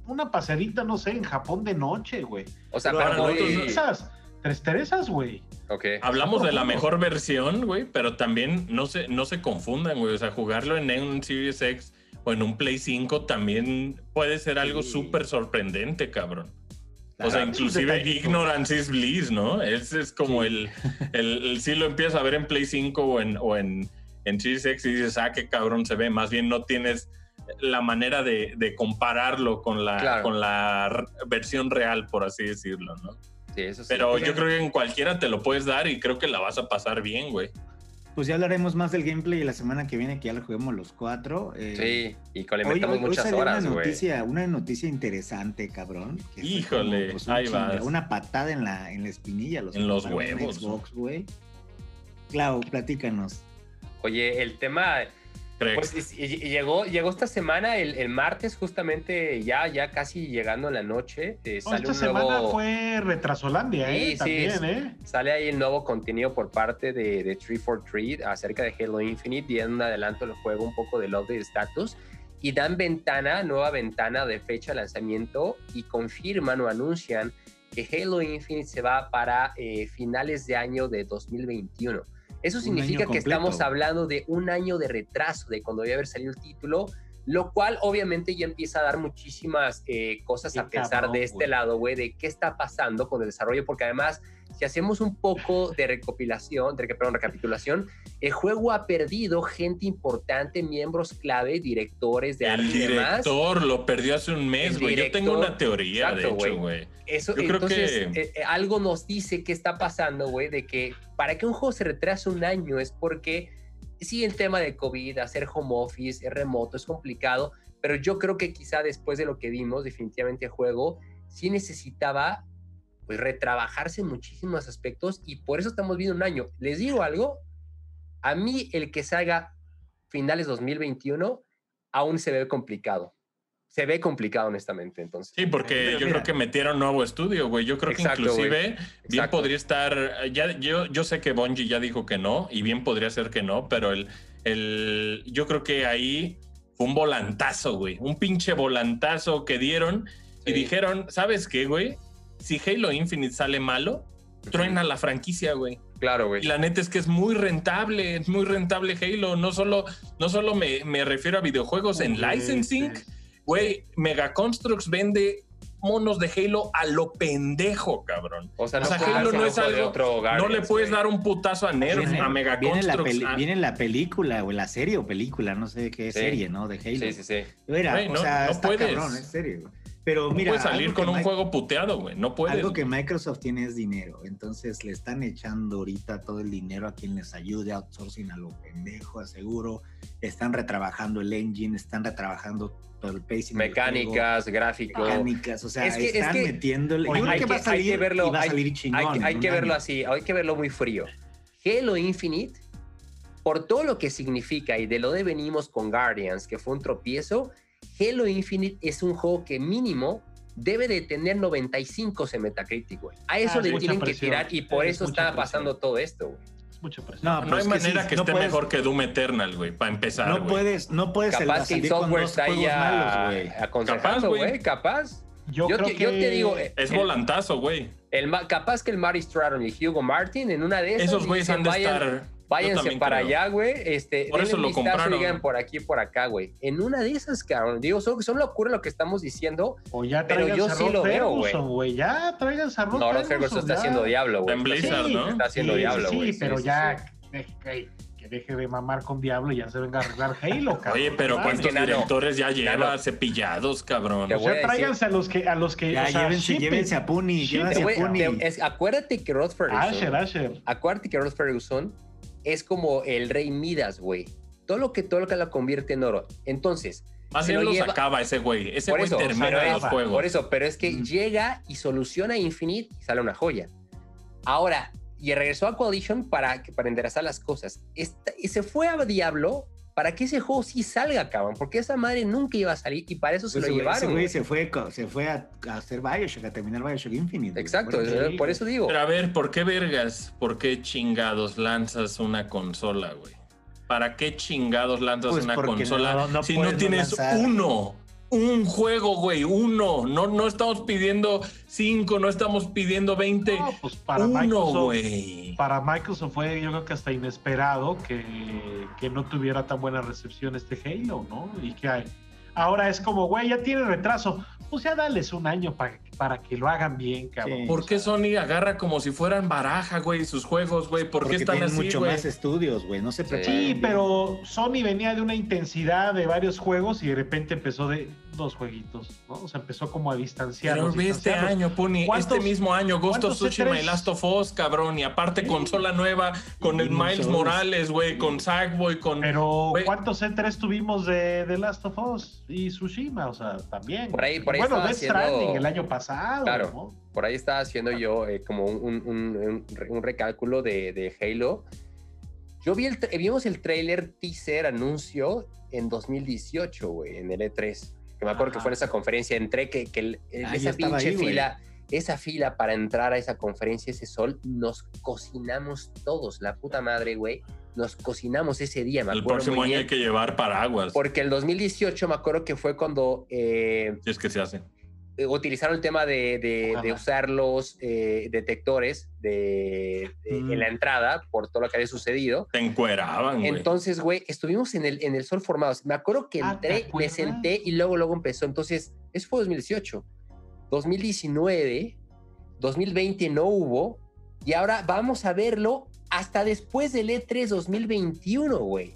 una pasadita, no sé, en Japón de noche, güey. O sea, para nosotros... Teresas, Tres Teresas, güey. Okay. Hablamos de la mejor versión, güey, pero también no se, no se confundan, güey. O sea, jugarlo en un Series X o en un Play 5 también puede ser algo súper sorprendente, cabrón o sea, inclusive (laughs) ignorance is bliss, ¿no? Ese es como el, el, Si lo empiezas a ver en Play 5 o en, o en, en Series X y dices, ah, qué cabrón se ve. Más bien no tienes la manera de, de compararlo con la, con la versión real, por así decirlo, ¿no? Sí, eso sí. Pero yo creo que en cualquiera te lo puedes dar y creo que la vas a pasar bien, güey. Pues ya hablaremos más del gameplay la semana que viene, que ya lo juguemos los cuatro. Eh, sí, y con le metamos muchas horas, una noticia, una noticia interesante, cabrón. Híjole, pues, ahí va. Una patada en la, en la espinilla. Los en los huevos. Xbox, güey. Clau, platícanos. Oye, el tema pues y, llegó, llegó esta semana, el, martes, justamente ya, ya casi llegando en la noche. Eh, esta semana fue Retrasolandia, ¿eh? También, ¿eh? Sale ahí el nuevo contenido por parte de, de 343 acerca de Halo Infinite, y en un adelanto del juego, un poco de love de status. Y dan ventana, nueva ventana de fecha de lanzamiento y confirman o anuncian que Halo Infinite se va para eh, finales de año de 2021. Eso significa que estamos hablando de un año de retraso de cuando debe haber salido el título, lo cual obviamente ya empieza a dar muchísimas eh, cosas a pensar de este lado, güey, de qué está pasando con el desarrollo, porque además, si hacemos un poco de recopilación, de, perdón, recapitulación, el juego ha perdido gente importante, miembros clave, directores de El director lo perdió hace un mes, güey. Yo tengo una teoría, de hecho, güey. Eso, entonces, eh, eh, algo nos dice qué está pasando, güey, de que para que un juego se retrase un año es porque sí, el tema de COVID, hacer home office, es remoto, es complicado, pero yo creo que quizá después de lo que vimos, definitivamente juego sí necesitaba pues retrabajarse en muchísimos aspectos y por eso estamos viendo un año. Les digo algo, a mí el que salga finales 2021 aún se ve complicado. Se ve complicado, honestamente, entonces. Sí, porque yo creo que metieron nuevo estudio, güey. Yo creo que inclusive bien podría estar. Ya, yo, yo sé que Bungie ya dijo que no, y bien podría ser que no, pero el, el, yo creo que ahí fue un volantazo, güey. Un pinche volantazo que dieron y dijeron: ¿Sabes qué, güey? Si Halo Infinite sale malo, truena la franquicia, güey. Claro, güey. Y la neta es que es muy rentable, es muy rentable Halo. No solo, no solo me, refiero a videojuegos en licensing. Güey, Mega Constructs vende monos de Halo a lo pendejo, cabrón. O sea, Halo no es algo. no le puedes dar un putazo a Nerf, a Mega viene la, viene la película, o la serie o película, no sé qué serie, ¿no? De Halo. Sí, sí, sí. Mira, o sea, no puedes. cabrón, es serio. Pero mira, no puedes salir con un juego puteado, güey. No puedes. Algo que Microsoft tiene es dinero. Entonces le están echando ahorita todo el dinero a quien les ayude, outsourcing a lo pendejo, aseguro. Están retrabajando el engine, están retrabajando el pacing. Mecánicas, gráficos. Mecánicas, o sea, están metiendo. Yo creo que va a salir, verlo, va a salir chingón. Hay, que verlo así, hay que verlo muy frío. Halo Infinite, por todo lo que significa y de lo de venimos con Guardians, que fue un tropiezo, Halo Infinite es un juego que mínimo debe de tener 95 en Metacritic, güey. A eso ah, le tienen que tirar y por eso está pasando todo esto, güey. Mucha presión. No, no hay manera que, esté mejor que Doom Eternal, güey, para empezar. No puedes, no puedes Capaz que el software está ahí aconsejando, güey. Capaz. Yo, yo, yo, te digo. Es volantazo, güey. capaz que el Mari Stratton y Hugo Martin en una de esas. Esos güeyes han de estar Váyanse para allá, güey. Este, por eso lo compraron. Digan por aquí por acá, güey. En una de esas, cabrón. Digo, solo, solo ocurre lo que estamos diciendo. O ya pero yo sí lo veo, güey. Ya traigan a No, Rod Ferguson está haciendo diablo, güey. En Blizzard, ¿no? Está haciendo diablo, güey. Sí, pero ya que deje de mamar con Diablo y ya se venga a arreglar Halo, (laughs) cabrón. Oye, pero ¿cuántos directores ya lleva cepillados, cabrón? O sea, tráiganse a los que, a los que. Ya, llévense, llévense, a Puni, llévense a Puni. acuérdate que Rod Ferguson. Asher, Asher. Acuérdate que Rod Ferguson es como el rey Midas, güey. Todo lo que todo lo convierte en oro. Entonces. Más bien lo, lleva... acaba ese güey. Ese güey termina los juegos. Por eso, pero es que llega y soluciona Infinite y sale una joya. Ahora, y regresó a Coalition para, para enderezar las cosas. y se fue a Diablo para que ese juego sí salga, cabrón, porque esa madre nunca iba a salir y para eso se pues lo llevaron. Ese güey se fue, se fue a, hacer Bioshock, a terminar Bioshock Infinite. Exacto, por, eso digo. Pero a ver, ¿por qué vergas? ¿Por qué chingados lanzas una consola, güey? ¿Para qué chingados lanzas pues una consola si no tienes uno? Un juego, güey, uno. No, no estamos pidiendo cinco, no estamos pidiendo veinte. No, pues para uno, güey. Para Microsoft fue, yo creo que hasta inesperado que, que, no tuviera tan buena recepción este Halo, ¿no? Y que ahora es como, güey, ya tiene retraso. Pues ya dales un año para, para que lo hagan bien, cabrón. ¿Por qué Sony agarra como si fueran baraja, güey, sus juegos, güey? ¿Por qué están así, mucho más estudios, güey, no se Sí, pero Sony venía de una intensidad de varios juegos y de repente empezó de dos jueguitos, ¿no? O sea, empezó como a distanciar. Pero este año, Puni, este mismo año, Ghost of Tsushima y Last of Us, cabrón, y aparte consola nueva con el Miles Morales, güey, con Sackboy, con... Pero, ¿cuántos E3 tuvimos de, de, Last of Us y Tsushima? O sea, también. Por ahí, por ahí Bueno, Death Stranding el año pasado, Claro, por ahí estaba haciendo yo eh, como un, un, un, recálculo de, de Halo. Yo vi el, vimos el trailer teaser anuncio en 2018, güey, en el E3 que me acuerdo que fue en esa conferencia, entré, que, que ah, esa pinche fila, esa fila para entrar a esa conferencia, ese sol, nos cocinamos todos, la puta madre, güey. Nos cocinamos ese día, me El próximo año hay que llevar paraguas. Porque el 2018 me acuerdo que fue cuando... Eh, es que se hace. Eh, utilizaron el tema de, usar los eh, detectores de, en la mm. entrada por todo lo que había sucedido. Te encueraban, güey. Entonces, güey, estuvimos en el, en el sol formados. Me acuerdo que ah, entré, me senté y luego, luego empezó. Entonces, eso fue 2018. 2019, 2020 no hubo. Y ahora vamos a verlo hasta después del E3 2021, güey.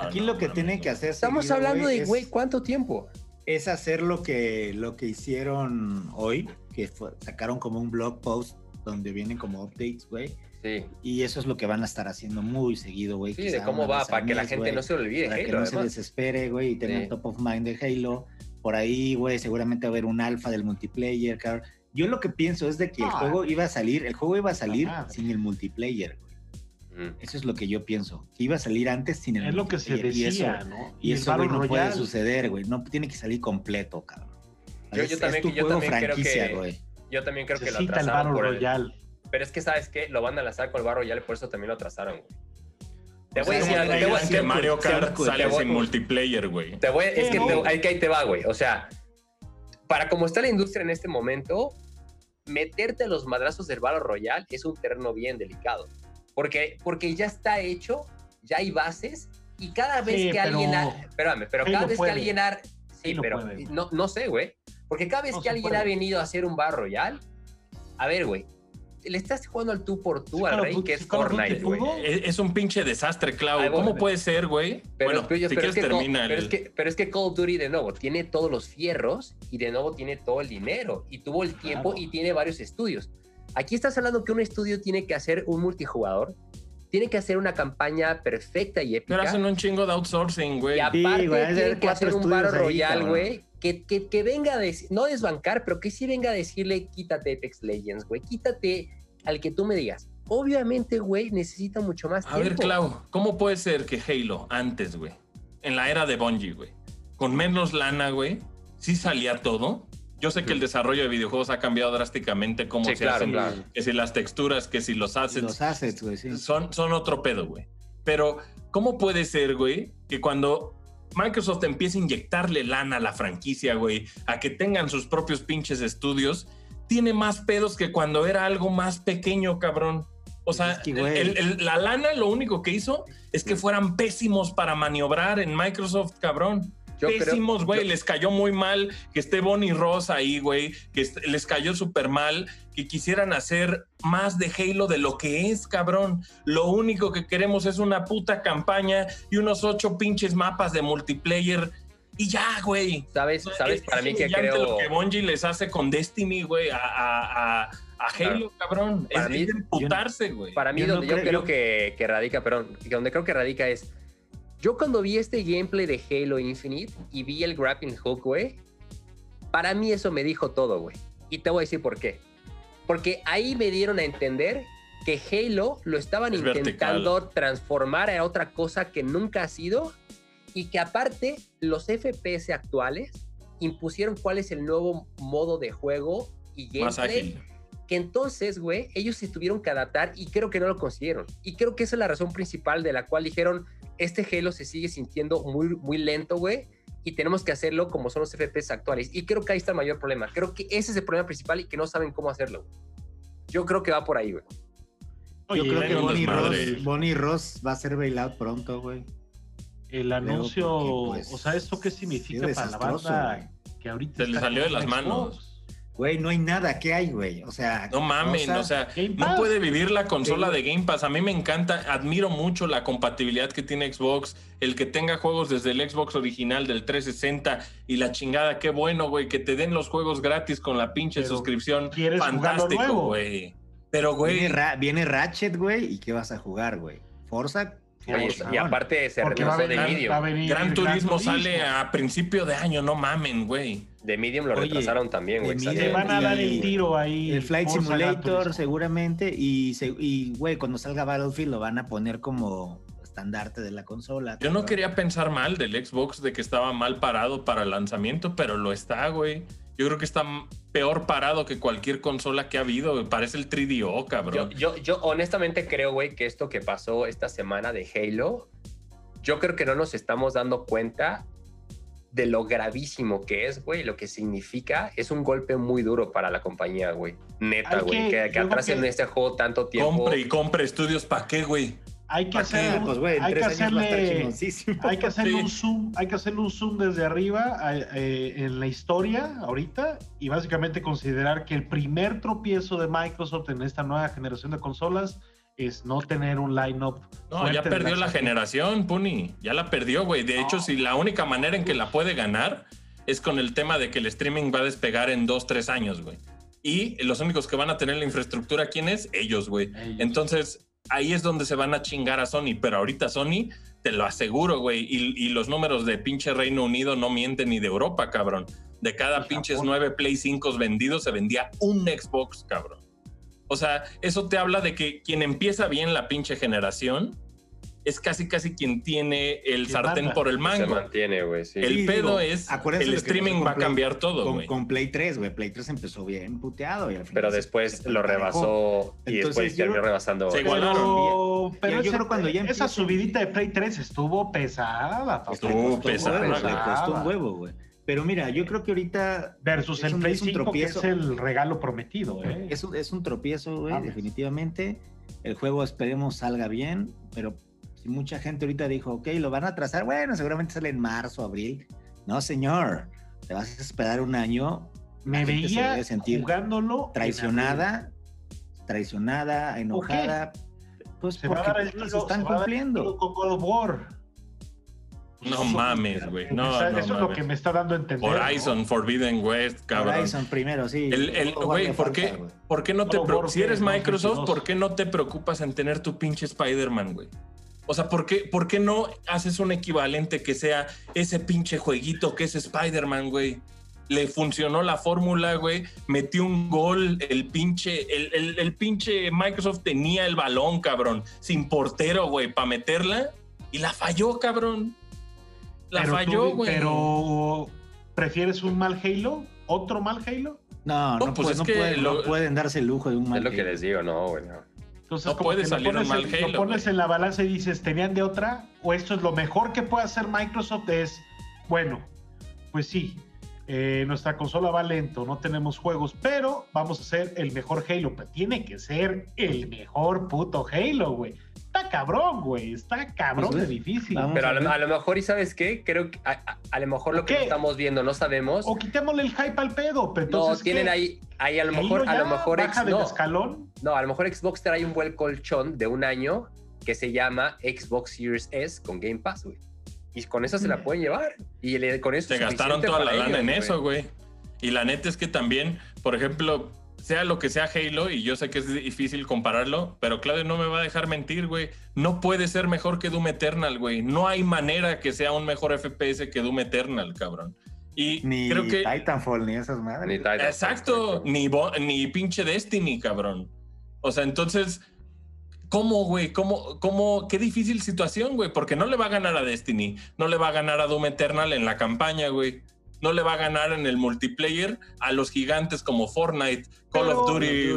Aquí lo que tiene que hacer. Estamos hablando de, güey, ¿cuánto tiempo? Es hacer lo que, lo que hicieron hoy, que sacaron como un blog post donde vienen como updates, güey. Sí. Y eso es lo que van a estar haciendo muy seguido, güey. Sí, de cómo va, para que la gente no se olvide para que no se desespere, güey, y tener top of mind de Halo. Por ahí, güey, seguramente va a haber un alfa del multiplayer, Yo lo que pienso es de que el ah. juego iba a salir, el juego iba a salir sin el multiplayer, eso es lo que yo pienso. Que iba a salir antes sin el. Es lo que se decía, y eso, ¿no? Y, eso no puede suceder, güey. No tiene que salir completo, cabrón. Yo, también, yo también creo que. Yo también creo que lo atrasaron. por el, Pero es que, ¿sabes qué? Lo van a lanzar con el Battle Royale, por eso también lo atrasaron, güey. Te voy a decir algo. Te voy a decir, Mario Kart sale sin multiplayer, güey. Te voy, es que te, ahí te va, güey. O sea, para como está la industria en este momento, meterte a los madrazos del Battle Royale es un terreno bien delicado. Porque, porque ya está hecho, ya hay bases y cada vez que alguien... Espérame, pero cada vez que alguien... Sí, pero no, no sé, güey. Porque cada vez que alguien ha venido a hacer un Bar Royal, a ver, güey, le estás jugando al tú por tú al rey, que es Fortnite, güey. Es, un pinche desastre, Clau. ¿Cómo puede ser, güey? Bueno, si quieres termina pero, es que, pero es que Call of Duty, de nuevo, tiene todos los fierros y de nuevo tiene todo el dinero y tuvo el tiempo y tiene varios estudios. Aquí estás hablando que un estudio tiene que hacer un multijugador, tiene que hacer una campaña perfecta y épica. Pero hacen un chingo de outsourcing, güey. Y aparte tiene que hacer un Battle Royal, güey, que, que, que, venga a decir, no desbancar, pero que sí venga a decirle, quítate Apex Legends, güey, quítate al que tú me digas. Obviamente, güey, necesita mucho más tiempo. A ver, Clau, ¿cómo puede ser que Halo antes, güey, en la era de Bungie, güey, con menos lana, güey, sí salía todo? Yo sé que el desarrollo de videojuegos ha cambiado drásticamente cómo se hacen, que si las texturas, que si los assets. Los assets, güey, sí. Son, son otro pedo, güey. Pero, ¿cómo puede ser, güey, que cuando Microsoft empiece a inyectarle lana a la franquicia, güey, a que tengan sus propios pinches estudios, tiene más pedos que cuando era algo más pequeño, cabrón. O sea, la lana lo único que hizo es que fueran pésimos para maniobrar en Microsoft, cabrón. Pésimos, güey. Les cayó muy mal que esté Bonnie Ross ahí, güey. Que les cayó súper mal. Que quisieran hacer más de Halo de lo que es, cabrón. Lo único que queremos es una puta campaña y unos ocho pinches mapas de multiplayer y ya, güey. ¿Sabes? ¿Sabes? Para mí que creo... lo que Bungie les hace con Destiny, güey, a, a, a, Halo, cabrón. Para es, mí, de güey. Para mí, donde yo creo, que, que, radica, perdón, donde creo que radica es... Yo cuando vi este gameplay de Halo Infinite y vi el grappling hook, güey, para mí eso me dijo todo, güey. Y te voy a decir por qué. Porque ahí me dieron a entender que Halo lo estaban intentando transformar a otra cosa que nunca ha sido y que aparte los FPS actuales impusieron cuál es el nuevo modo de juego y gameplay. Que entonces, güey, ellos se tuvieron que adaptar y creo que no lo consiguieron. Y creo que esa es la razón principal de la cual dijeron, este Halo se sigue sintiendo muy, muy lento, güey, y tenemos que hacerlo como son los FPS actuales. Y creo que ahí está el mayor problema. Creo que ese es el problema principal y que no saben cómo hacerlo. Yo creo que va por ahí, güey. Yo creo que Bonnie Ross, Bonnie Ross va a ser bailout pronto, güey el anuncio, pues, o sea, ¿esto qué significa para la banda que ahorita se le salió de las manos? Güey, no hay nada, ¿qué hay, güey? O sea, no mamen, o sea, no puede vivir la consola de Game Pass. A mí me encanta, admiro mucho la compatibilidad que tiene Xbox, el que tenga juegos desde el Xbox original del 360 y la chingada, qué bueno, güey, que te den los juegos gratis con la pinche suscripción. Fantástico, güey. Pero, güey. Viene, viene Ratchet, güey, ¿y qué vas a jugar, güey? Forza y aparte se retrasó de Medium. Gran Turismo sale a principio de año, no mamen, güey. De Medium lo retrasaron también, güey. Se van a dar el tiro ahí. El Flight Simulator seguramente y, güey, cuando salga Battlefield lo van a poner como estandarte de la consola. Yo no quería pensar mal del Xbox de que estaba mal parado para el lanzamiento, pero lo está, güey. Yo creo que está peor parado que cualquier consola que ha habido. Parece el 3DO, cabrón. Yo, yo, honestamente creo, güey, que esto que pasó esta semana de Halo, yo creo que no nos estamos dando cuenta de lo gravísimo que es, güey, lo que significa. Es un golpe muy duro para la compañía, güey. Neta, güey. Que, que, atrasen este juego tanto tiempo. Compre y compre estudios, ¿para qué, güey? Hay que hacer, pues, hay, que hacerle, hay que hacerle un zoom, hay que hacerle un zoom desde arriba eh, en la historia ahorita y básicamente considerar que el primer tropiezo de Microsoft en esta nueva generación de consolas es no tener un lineup. No, ya perdió la, generación, Puni. Ya la perdió, güey. De hecho, si la única manera en que la puede ganar es con el tema de que el streaming va a despegar en dos, tres años, güey. Y los únicos que van a tener la infraestructura, ¿quién es? Ellos, güey. Entonces, ahí es donde se van a chingar a Sony, pero ahorita Sony, te lo aseguro, güey, y, los números de pinche Reino Unido no mienten ni de Europa, cabrón. De cada pinches nueve Play 5 vendidos se vendía un Xbox, cabrón. O sea, eso te habla de que quien empieza bien la pinche generación es casi casi quien tiene el sartén por el mango. Se mantiene, güey. Sí. El pedo es el streaming va a cambiar todo, güey. Con, Play 3, güey. Play 3 empezó bien puteado y al Pero después lo rebasó y después terminó rebasando. Se igualaron. Pero, pero cuando ya esa subidita de Play 3 estuvo pesada. Estuvo, pesada. Le costó un huevo, güey. Pero mira, yo creo que ahorita. Versus el Play 5, que es el regalo prometido, ¿eh? Es un, es un tropiezo, güey, definitivamente. El juego esperemos salga bien, pero y mucha gente ahorita dijo, ok, lo van a trazar, bueno, seguramente sale en marzo, abril. No, señor. te vas a esperar un año. Me veía sentir jugándolo traicionada, traicionada, enojada. Pues se porque va se están cumpliendo. Con God of War. No mames, güey. No, eso es lo que me está dando a entender. Horizon, Forbidden West, cabrón. Horizon primero, sí. El, güey, ¿por, qué, ¿por qué no te Si eres Microsoft, ¿por qué no te preocupas en tener tu pinche Spider-Man, güey? O sea, ¿por qué, ¿por qué no haces un equivalente que sea ese pinche jueguito que es Spider-Man, güey? Le funcionó la fórmula, güey. Metió un gol, el pinche, el, el pinche Microsoft tenía el balón, cabrón, sin portero, güey, para meterla y la falló, cabrón. La falló, güey. Pero, ¿prefieres un mal Halo? ¿Otro mal Halo? No, no, pues no, pueden, no, pueden, darse el lujo de un mal Es lo que les digo, no, güey. Entonces, no puede salir un mal Halo. Lo pones en la balanza y dices, ¿tenían de otra? ¿O esto es lo mejor que puede hacer Microsoft? Es, bueno, pues sí, eh, nuestra consola va lento, no tenemos juegos, pero vamos a hacer el mejor Halo. Pero tiene que ser el mejor puto Halo, güey está cabrón, güey. Está cabrón pues, de difícil. Pero a lo, mejor, ¿y sabes qué? Creo que a, lo mejor lo que estamos viendo, no sabemos. O quitémosle el hype al pedo. Pero entonces, no, tienen ahí, ahí a lo mejor, a lo mejor no, escalón. No, a lo mejor Xbox trae un buen colchón de un año que se llama Xbox Series S con Game Pass, güey. Y con eso se la pueden llevar. Y con eso se gastaron toda la lana en eso, güey. Y la neta es que también, por ejemplo, sea lo que sea Halo, y yo sé que es difícil compararlo, pero Claudio no me va a dejar mentir, güey. No puede ser mejor que Doom Eternal, güey. No hay manera que sea un mejor FPS que Doom Eternal, cabrón. Y ni creo que. Titanfall, ni esas madres. exacto, ni, ni pinche Destiny, cabrón. O sea, entonces, ¿cómo, güey? ¿Cómo, cómo? Qué difícil situación, güey, porque no le va a ganar a Destiny, no le va a ganar a Doom Eternal en la campaña, güey no le va a ganar en el multiplayer a los gigantes como Fortnite, Call of Duty,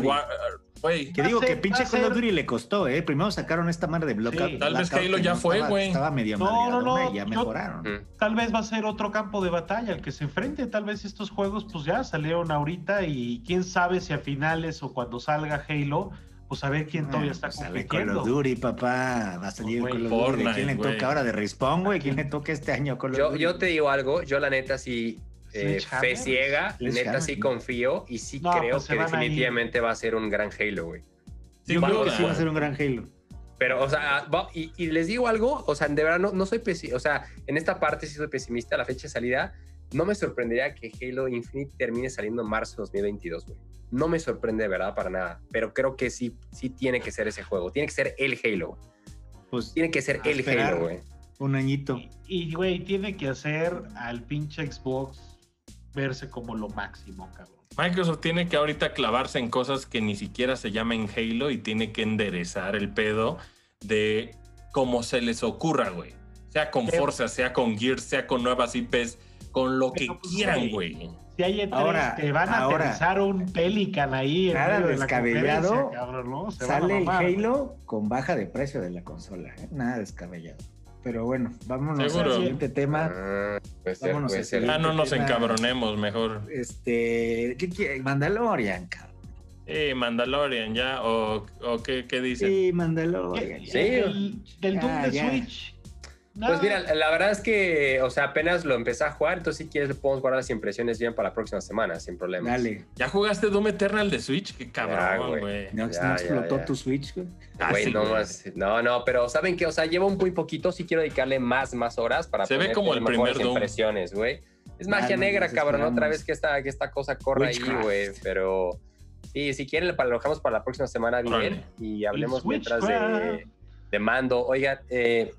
güey. Que digo que pinche Call of Duty le costó, ¿eh? Primero sacaron esta madre de Blockout. tal vez Halo ya fue, güey. Estaba, medio no, no, no, ya mejoraron. tal vez va a ser otro campo de batalla el que se enfrente. Tal vez estos juegos, pues ya salieron ahorita y quién sabe si a finales o cuando salga Halo pues a ver quién ah, todavía está pues compitiendo. Of Duty, papá. Va a salir of Duty. ¿Quién le toca ahora de Respawn, güey? ¿Quién le toca este año Call of yo? Yo te digo algo, yo la neta sí, eh, fe ciega, neta sí confío y sí creo pues que definitivamente va a ser un gran Halo, güey. Sí, yo creo que sí va a ser un gran Halo. Pero, o sea, y, les digo algo, o sea, de verdad no, no soy pesimista, o sea, en esta parte sí soy pesimista, la fecha de salida, no me sorprendería que Halo Infinite termine saliendo en marzo de 2022, güey no me sorprende, ¿verdad? Para nada. Pero creo que sí, sí tiene que ser ese juego. Tiene que ser el Halo. Pues tiene que ser el Halo, güey. Un añito. Y, güey, tiene que hacer al pinche Xbox verse como lo máximo, cabrón. Microsoft tiene que ahorita clavarse en cosas que ni siquiera se llaman Halo y tiene que enderezar el pedo de cómo se les ocurra, güey. Sea con Forza, sea con Gears, sea con nuevas IPs, con lo que pues, quieran, güey. Si hay ahora, te van a aterrizar un Pelican ahí. Nada descabellado. sale el Halo con baja de precio de la consola. ¿eh? Nada descabellado. Pero bueno, vámonos al siguiente tema. Ah, vámonos Ya no nos encabronemos, mejor. Este, ¿qué quiere? Mandalorian, cabrón. Sí, Mandalorian, ya, o, o qué, qué dice. Sí, Mandalorian. Sí, el, del Doom de Switch. Pues mira, la verdad es que, o sea, apenas lo empecé a jugar, entonces si quieres podemos guardar las impresiones bien para la próxima semana, sin problema. Dale. ¿Ya jugaste Doom Eternal de Switch? Qué cabrón, güey. ¿No, explotó tu Switch, güey? Ah, no, no, pero ¿saben qué? O sea, llevo un muy poquito, sí quiero dedicarle más, más horas para Se ve como el primer Doom. impresiones, güey. Es magia negra, cabrón, otra vez que esta, que esta cosa corre ahí, güey, pero... Sí, si quieren, lo dejamos para la próxima semana bien y hablemos mientras de, de mando. Oiga, eh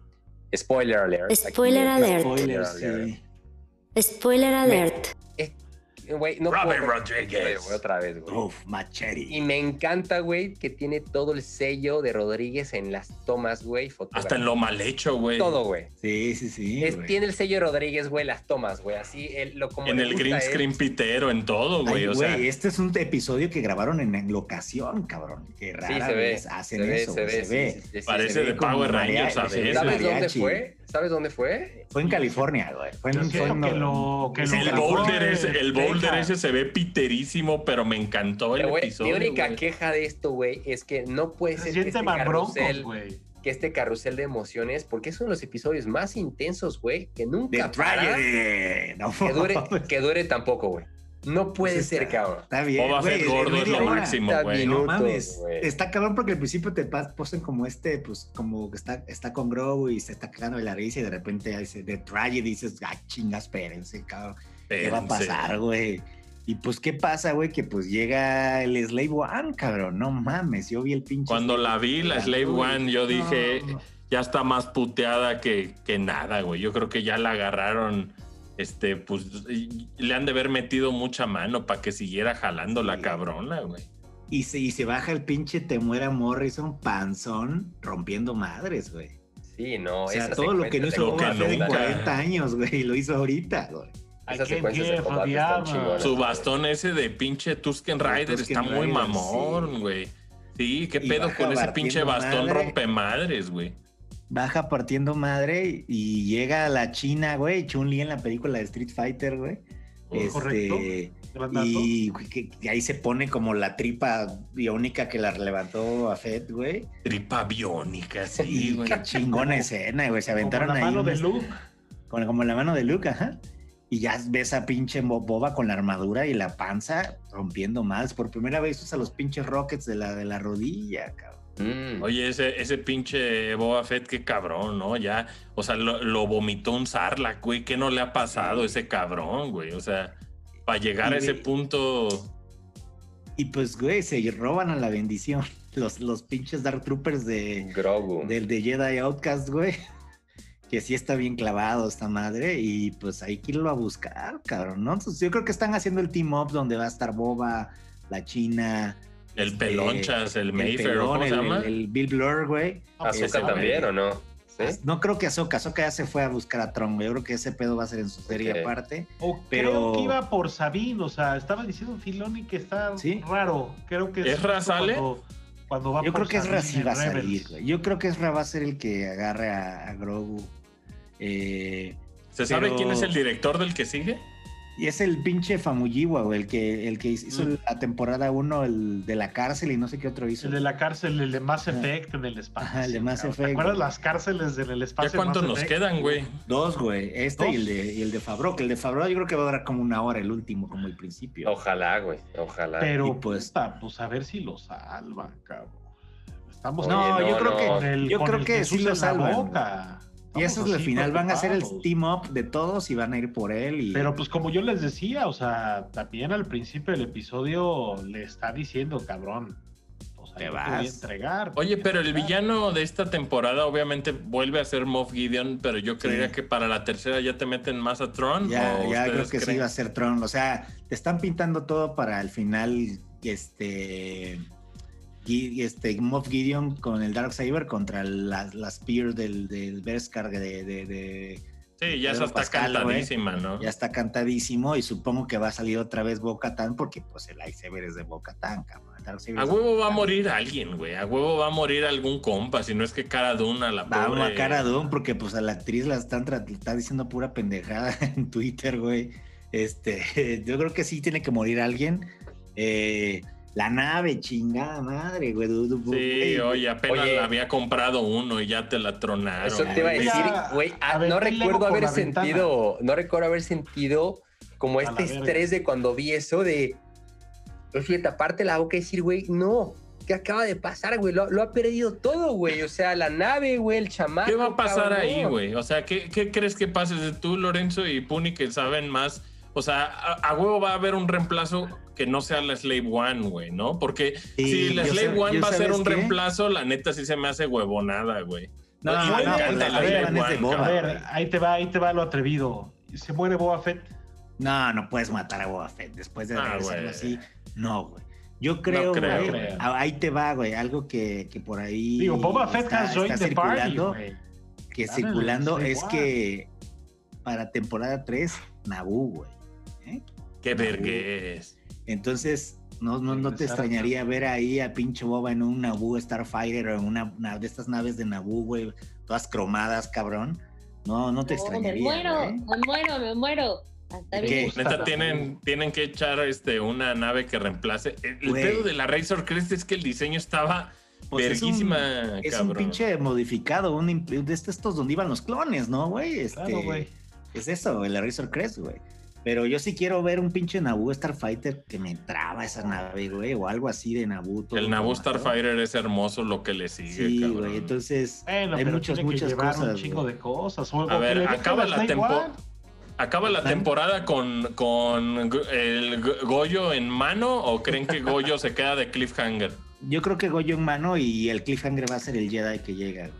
Spoiler alert. Spoiler alert. Spoiler, sí. Spoiler alert. Güey, no Robert Rodríguez. otra vez, güey. Uf, machete. Y me encanta, güey, que tiene todo el sello de Rodríguez en las tomas, güey. Hasta en lo mal hecho, güey. Todo, güey. Sí, sí, sí. tiene el sello de Rodríguez, güey, las tomas, güey. Así, lo como En el green screen pitero, en todo, güey. O sea, este es un episodio que grabaron en, locación, cabrón. Que rara sí, se ve, hacen se eso, ve, se, ve. Parece de Power Rangers, ¿sabes? ¿Sabes dónde fue? ¿Sabes dónde fue? Fue en California, güey. Fue en, que lo, que el boulder, ese, el boulder ese se ve piterísimo, pero me encantó el episodio. Mi única queja de esto, güey, es que no puede ser que este, carrusel, que este carrusel de emociones, porque es uno de los episodios más intensos, güey, que nunca para, que, dure, que dure tampoco, güey. No puede pues ser, cabrón. Está bien. O ser gordo es lo máximo, güey. No mames. Está cabrón porque al principio te posen como este, pues como que está, está con Grogu y se está cagando de la risa y de repente dice de tragedy y dices, ah, chingas, espérense, cabrón. ¿Qué va a pasar, güey? Y pues, ¿qué pasa, güey? Que pues llega el Slave One, cabrón. No mames, yo vi el pinche. Cuando la vi, la Slave One, yo dije, ya está más puteada que, que nada, güey. Yo creo que ya la agarraron este, pues le han de haber metido mucha mano para que siguiera jalando la cabrona, güey. Y se, y se baja el pinche Te muera Morrison panzón rompiendo madres, güey. Sí, no. O sea, todo lo que no hizo hace en 40 años, güey, lo hizo ahorita, güey. Su bastón ese de pinche Tusken Rider está muy mamón, güey. Sí. qué pedo con ese pinche bastón rompe madres, güey baja partiendo madre y llega a la China, güey, Chun-Li en la película de Street Fighter, güey. Oh, este, y ahí se pone como la tripa biónica que la levantó a Fed, güey. Tripa biónica, sí, (laughs) güey. Qué chingona escena, güey. Se aventaron como la mano de Luke. como la mano de Luke, ajá. Y ya ves a pinche boba con la armadura y la panza rompiendo más. Por primera vez usa los pinches rockets de la, de la rodilla, cabrón. Mm. Oye, ese, ese pinche Boba Fett, qué cabrón, ¿no? Ya, o sea, lo, vomitó un Sarlacc, güey. ¿Qué no le ha pasado a ese cabrón, güey? O sea, para llegar a ese punto. Y pues, güey, se roban a la bendición. (laughs) Los, los pinches Dark Troopers de. Grogu. Del de Jedi Outcast, güey. Que sí está bien clavado esta madre. Y pues hay que irlo a buscar, cabrón, ¿no? Entonces, yo creo que están haciendo el team up donde va a estar Boba, la China, el este, Pelonchas, el Mayfair, ¿cómo se llama? El, Bill Blur, güey. ¿Azoka también o no? No creo que Azoka, Azoka ya se fue a buscar a Tron, Yo creo que ese pedo va a ser en su serie aparte. O pero creo que iba por Sabine, o sea, estaba diciendo Filoni que está raro. Creo que es sale. Cuando, va Yo creo que Ezra sí va a salir, güey. Yo creo que Ezra va a ser el que agarre a, Grogu. Eh, ¿Se sabe quién es el director del que sigue? Y es el pinche Famuyiwa, güey, el que, el que hizo mm. la temporada 1, el de la cárcel y no sé qué otro hizo. El de la cárcel, el de Mass Effect en el espacio. Ajá, el de Mass Effect. ¿Te acuerdas las cárceles del espacio? ¿Ya cuántos nos quedan, güey? Dos, güey. Este y el de, y el de Fabro. Que el de Fabro yo creo que va a durar como una hora el último, como el principio. Ojalá, güey. Ojalá. Pero pues, pues a ver si lo salvan, cabrón. Estamos no, yo creo que, yo creo que sí lo salvan. Y eso es el final, van a hacer el team up de todos y van a ir por él. Y... Pero pues como yo les decía, o sea, también al principio del episodio le está diciendo, cabrón, o sea, te vas a entregar. Oye, pero el villano de esta temporada obviamente vuelve a ser Moff Gideon, pero yo creía que para la tercera ya te meten más a Tron. Ya, ya creo que sí va a ser Tron. O sea, te están pintando todo para el final, este este, Moff Gideon con el Dark Saber contra las, las Spear del, del Berskar de, de, Sí, ya está cantadísima, ¿no? Ya está cantadísimo y supongo que va a salir otra vez Boca Tan porque pues el Lightsaber es de Boca Tan, cabrón. A huevo va a morir alguien, güey. A huevo va a morir algún compa, si no es que Cara Dune a la pobre... a Cara Dune porque pues a la actriz la están está diciendo pura pendejada (laughs) en Twitter, güey. Este, (laughs) yo creo que sí tiene que morir alguien. Eh, la nave, chingada madre, güey. Sí, oye, apenas la había comprado uno y ya te la tronaron. Eso te iba a decir, güey. Ah, no recuerdo haber sentido, no recuerdo haber sentido como este estrés de cuando vi eso de. Fíjate, aparte la hago que decir, güey, no. ¿Qué acaba de pasar, güey? Lo, ha perdido todo, güey. O sea, la nave, güey, el chamán. ¿Qué va a pasar ahí, güey? O sea, ¿qué, ¿qué, crees que pase? Tú, Lorenzo y Puni, que saben más. O sea, a huevo va a haber un reemplazo que no sea la Slave One, güey, ¿no? Porque si la Slave One va a ser un reemplazo, la neta sí se me hace huevonada, güey. No, no, no, no a ver, ahí te va, ahí te va lo atrevido. ¿Se muere Boba Fett? No, no puedes matar a Boba Fett después de ah, así. No, güey. Yo creo, güey, ahí te va, güey, algo que, que por ahí Digo, Boba Fett está, has está circulando, party, que circulando es que para temporada 3, Naboo, güey. ¿Eh? Qué vergüenza. Entonces, no, no, no te extrañaría ver ahí a pinche Boba en un Naboo Starfighter o en una, de estas naves de Naboo, güey, todas cromadas, cabrón. No, no te extrañaría. Me muero, me muero, me muero. Hasta Neta, tienen, tienen que echar este, una nave que reemplace. El, pedo de la Razor Crest es que el diseño estaba pues Es un, es un pinche modificado, un de estos donde iban los clones, ¿no, güey? Este, claro, güey. Es eso, el Razor Crest, güey. Pero yo sí quiero ver un pinche Naboo Starfighter que me traba esa nave, güey, o algo así de Naboo. El Naboo Starfighter es hermoso lo que le sigue, Sí, güey, entonces hay muchas, muchas cosas. un chingo de cosas. A ver, acaba la temporada. ¿Acaba la temporada con, con el Goyo en mano o creen que Goyo se queda de cliffhanger? Yo creo que Goyo en mano y el cliffhanger va a ser el Jedi que llega.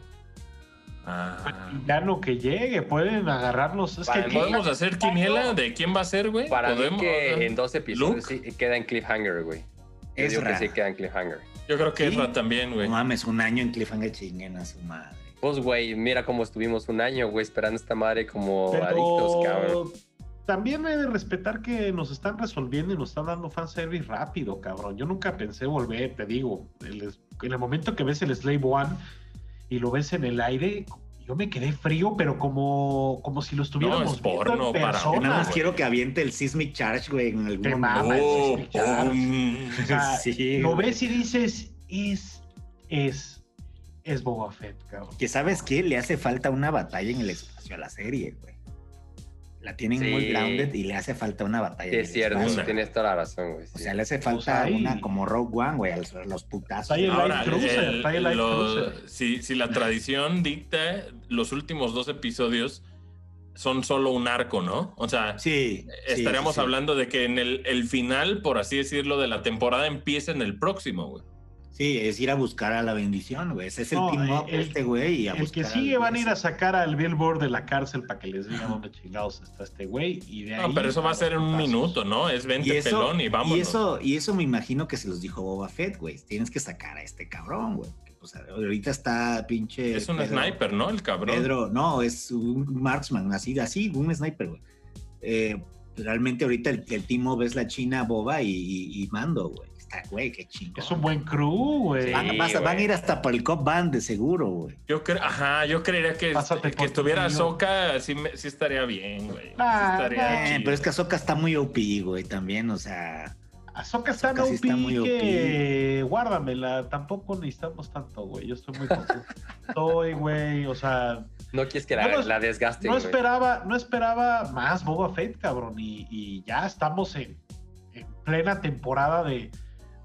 Ah. Ya no que llegue, pueden agarrarlos. Es que ¿Podemos hacer quiniela de quién va a ser, güey? Para mí que en dos episodios sí queda en cliffhanger, güey. Yo digo que sí queda en cliffhanger. Yo creo que ¿Sí? también, güey. No mames, un año en cliffhanger chinguen a su madre. Pues, güey, mira cómo estuvimos un año, güey, esperando esta madre como adictos, cabrón. También he de respetar que nos están resolviendo y nos están dando fanservice rápido, cabrón. Yo nunca pensé volver, te digo. en el momento que ves el Slave One y lo ves en el aire, yo me quedé frío, pero como, como si lo estuviéramos no, es porno para persona, Nada más quiero que aviente el Seismic Charge, güey, en algún momento. (laughs) sí, lo ves y dices, es, es, es Boba Fett, cabrón. Que sabes qué, le hace falta una batalla en el espacio a la serie, güey la tienen muy grounded y le hace falta una batalla. Sí, es cierto, tienes toda la razón, güey. O sea, le hace falta pues una como Rogue One, güey, los putazos. Ahora, si, si la tradición dicta, los últimos dos episodios son solo un arco, ¿no? O sea, sí, estaríamos hablando de que en el, el final, por así decirlo, de la temporada empieza en el próximo, güey. Sí, es ir a buscar a la bendición, güey. Ese es el team up este güey. El que sigue van a ir a sacar al Billboard de la cárcel para que les digan dónde chingados está este güey. Y de no, pero eso va a ser en un minuto, ¿no? Es 20 y pelón y vamos. Y eso, y eso me imagino que se los dijo Boba Fett, güey. Tienes que sacar a este cabrón, güey. Pues ahorita está pinche. Es un sniper, ¿no? El cabrón. Pedro, no, es un marksman, así, así, un sniper, güey. Eh, realmente ahorita el, el team up es la China Boba y, y Mando, güey güey, qué chingón. Es un buen crew, güey. van, a ir hasta por el Cop Band, de seguro, güey. Yo creo, ajá, yo creería que, que estuviera Ahsoka, sí, sí, estaría bien, güey. Ah, pero es que Ahsoka está muy OP, güey, también, o sea. Ahsoka está, Ahsoka está muy que... Guárdamela, tampoco necesitamos tanto, güey. Yo estoy muy contento. (laughs) estoy, güey, o sea... No quieres que la, la desgaste. No esperaba, no esperaba más Boba Fett, cabrón, y, y ya estamos en plena temporada de,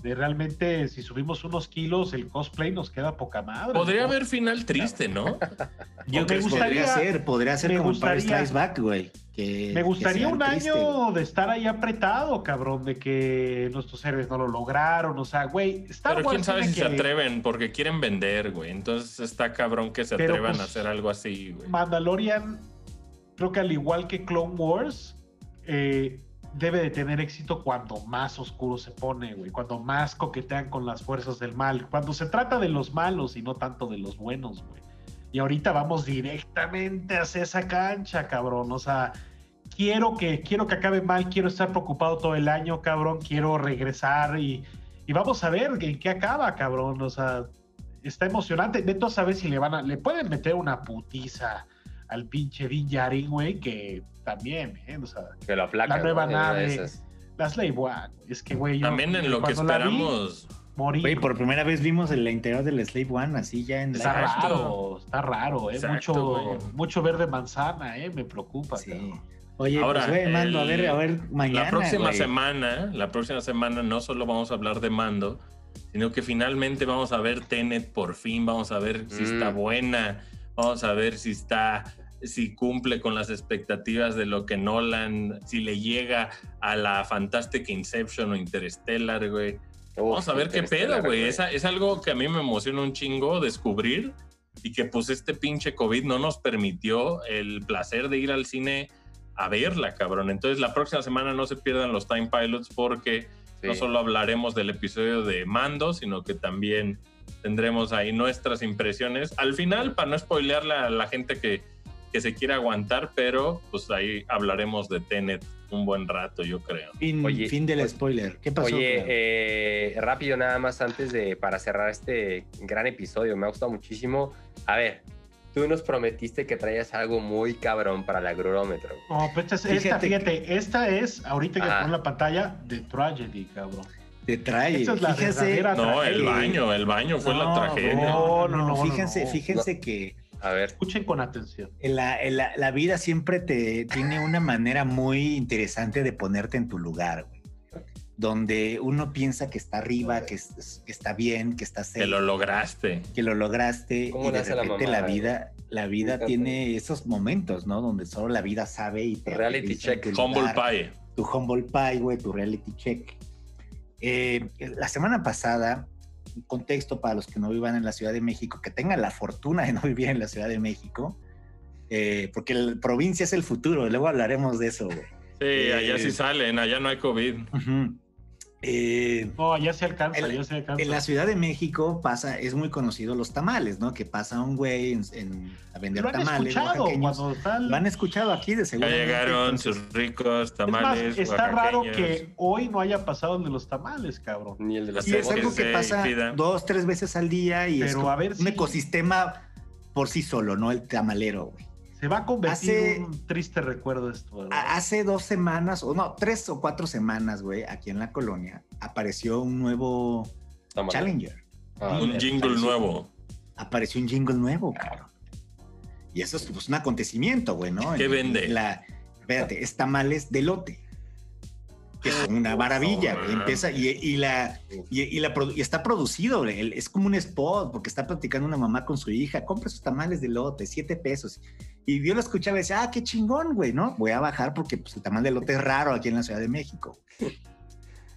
de realmente si subimos unos kilos, el cosplay nos queda poca madre. Podría haber final triste, ¿no? (laughs) Yo creo que podría ser, podría ser como gustaría, Back, güey. me gustaría un año de estar ahí apretado, cabrón, de que nuestros héroes no lo lograron, o sea, güey, Pero quién sabe si se atreven, porque quieren vender, güey. Entonces está cabrón que se atrevan a pues, hacer algo así, güey. Mandalorian, creo que al igual que Clone Wars, eh, debe de tener éxito cuando más oscuro se pone, güey, cuando más coquetean con las fuerzas del mal, cuando se trata de los malos y no tanto de los buenos, güey. Y ahorita vamos directamente hacia esa cancha, cabrón, o sea, quiero que quiero que acabe mal, quiero estar preocupado todo el año, cabrón, quiero regresar y, y vamos a ver en qué acaba, cabrón, o sea, está emocionante. Neto sabe si le van a le pueden meter una putiza al pinche Din güey, que también, ¿eh? O sea, que lo la nueva nave, la Slave One. Es que, güey, También en lo que esperamos. morí. Güey, por primera vez vimos el interior del Slave One así ya en Está raro, está raro, ¿eh? mucho, mucho verde manzana, ¿eh? Me preocupa. Sí. Oye, Ahora, pues, mando, a ver, a ver, mañana. La próxima semana, la próxima semana no solo vamos a hablar de mando, sino que finalmente vamos a ver Tenet por fin, vamos a ver si está mm. buena, vamos a ver si está si cumple con las expectativas de lo que Nolan, si le llega a la Fantastic Inception o Interstellar, güey. Vamos a ver qué pedo, güey. Es, es algo que a mí me emociona un chingo descubrir y que pues este pinche COVID no nos permitió el placer de ir al cine a verla, cabrón. Entonces la próxima semana no se pierdan los Time Pilots porque no solo hablaremos del episodio de Mando, sino que también tendremos ahí nuestras impresiones. Al final, para no spoilearle a la gente que que se quiera aguantar, pero pues ahí hablaremos de Tenet un buen rato, yo creo. Fin, fin del spoiler. ¿Qué pasó? Oye, eh, rápido nada más antes de para cerrar este gran episodio, me ha gustado muchísimo. A ver, tú nos prometiste que traías algo muy cabrón para el agrómetro. No, pues esta, fíjate, esta, fíjate, esta es, ahorita que pongo la pantalla, de Tragedy, cabrón. Te trae. Esa es la fíjense, no, el baño, el baño fue la tragedia. No, no, no, fíjense, fíjense que. A ver. Escuchen con atención. La, la, la, vida siempre te tiene una manera muy interesante de ponerte en tu lugar, güey. Donde uno piensa que está arriba, que, está bien, que está cerca. Que lo lograste. Que lo lograste. Y de repente la, vida, la vida tiene esos momentos, ¿no? Donde solo la vida sabe y te. Reality check. Humble pie. Tu humble pie, güey, tu reality check. Eh, la semana pasada, contexto para los que no vivan en la Ciudad de México, que tengan la fortuna de no vivir en la Ciudad de México, eh, porque la provincia es el futuro, luego hablaremos de eso. Sí, allá sí eh, salen, allá no hay COVID. Eh, no, ya se alcanza, en, ya se alcanza. En la Ciudad de México pasa, es muy conocido los tamales, ¿no? Que pasa un güey a vender tamales. Escuchado, Lo han escuchado aquí de seguro. Ya llegaron sus ricos tamales. está raro que hoy no haya pasado el de los tamales, cabrón. Ni el de las Y es algo que pasa dos, tres veces al día y es un ecosistema por sí solo, ¿no? El tamalero, güey. Se va a convertir en un triste recuerdo esto. Hace dos semanas, o no, tres o cuatro semanas, güey, aquí en la colonia, apareció un nuevo Challenger. Ah, un jingle nuevo. Apareció un jingle nuevo, cabrón. Y eso es pues, un acontecimiento, güey, ¿no? ¿Qué vende? La, espérate, es tamales de lote que es una maravilla, empieza y, la, y, la, y está producido, es como un spot, porque está platicando una mamá con su hija, compra sus tamales de lote, siete pesos. Y yo lo escuchaba y decía, ah, qué chingón, güey, ¿no? Voy a bajar porque pues, el tamal de lote es raro aquí en la Ciudad de México.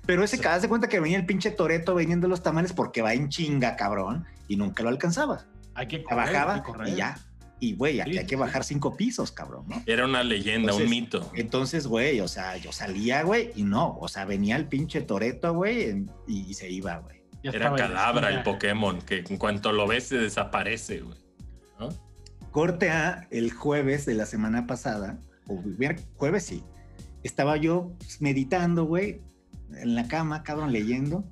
Pero ese cada de cuenta que venía el pinche Toreto vendiendo los tamales porque va en chinga, cabrón, y nunca lo alcanzaba. Hay que correr, bajaba y ya, y, güey, aquí hay que bajar cinco pisos, cabrón, ¿no? Era una leyenda, un mito. Entonces, güey, o sea, yo salía, güey, y no, o sea, venía el pinche Toreto, güey, y, se iba, güey. Era Cadabra el Pokémon, que en cuanto lo ves se desaparece, güey. Corte a el jueves de la semana pasada, o jueves sí, estaba yo meditando, güey, en la cama, cabrón, leyendo,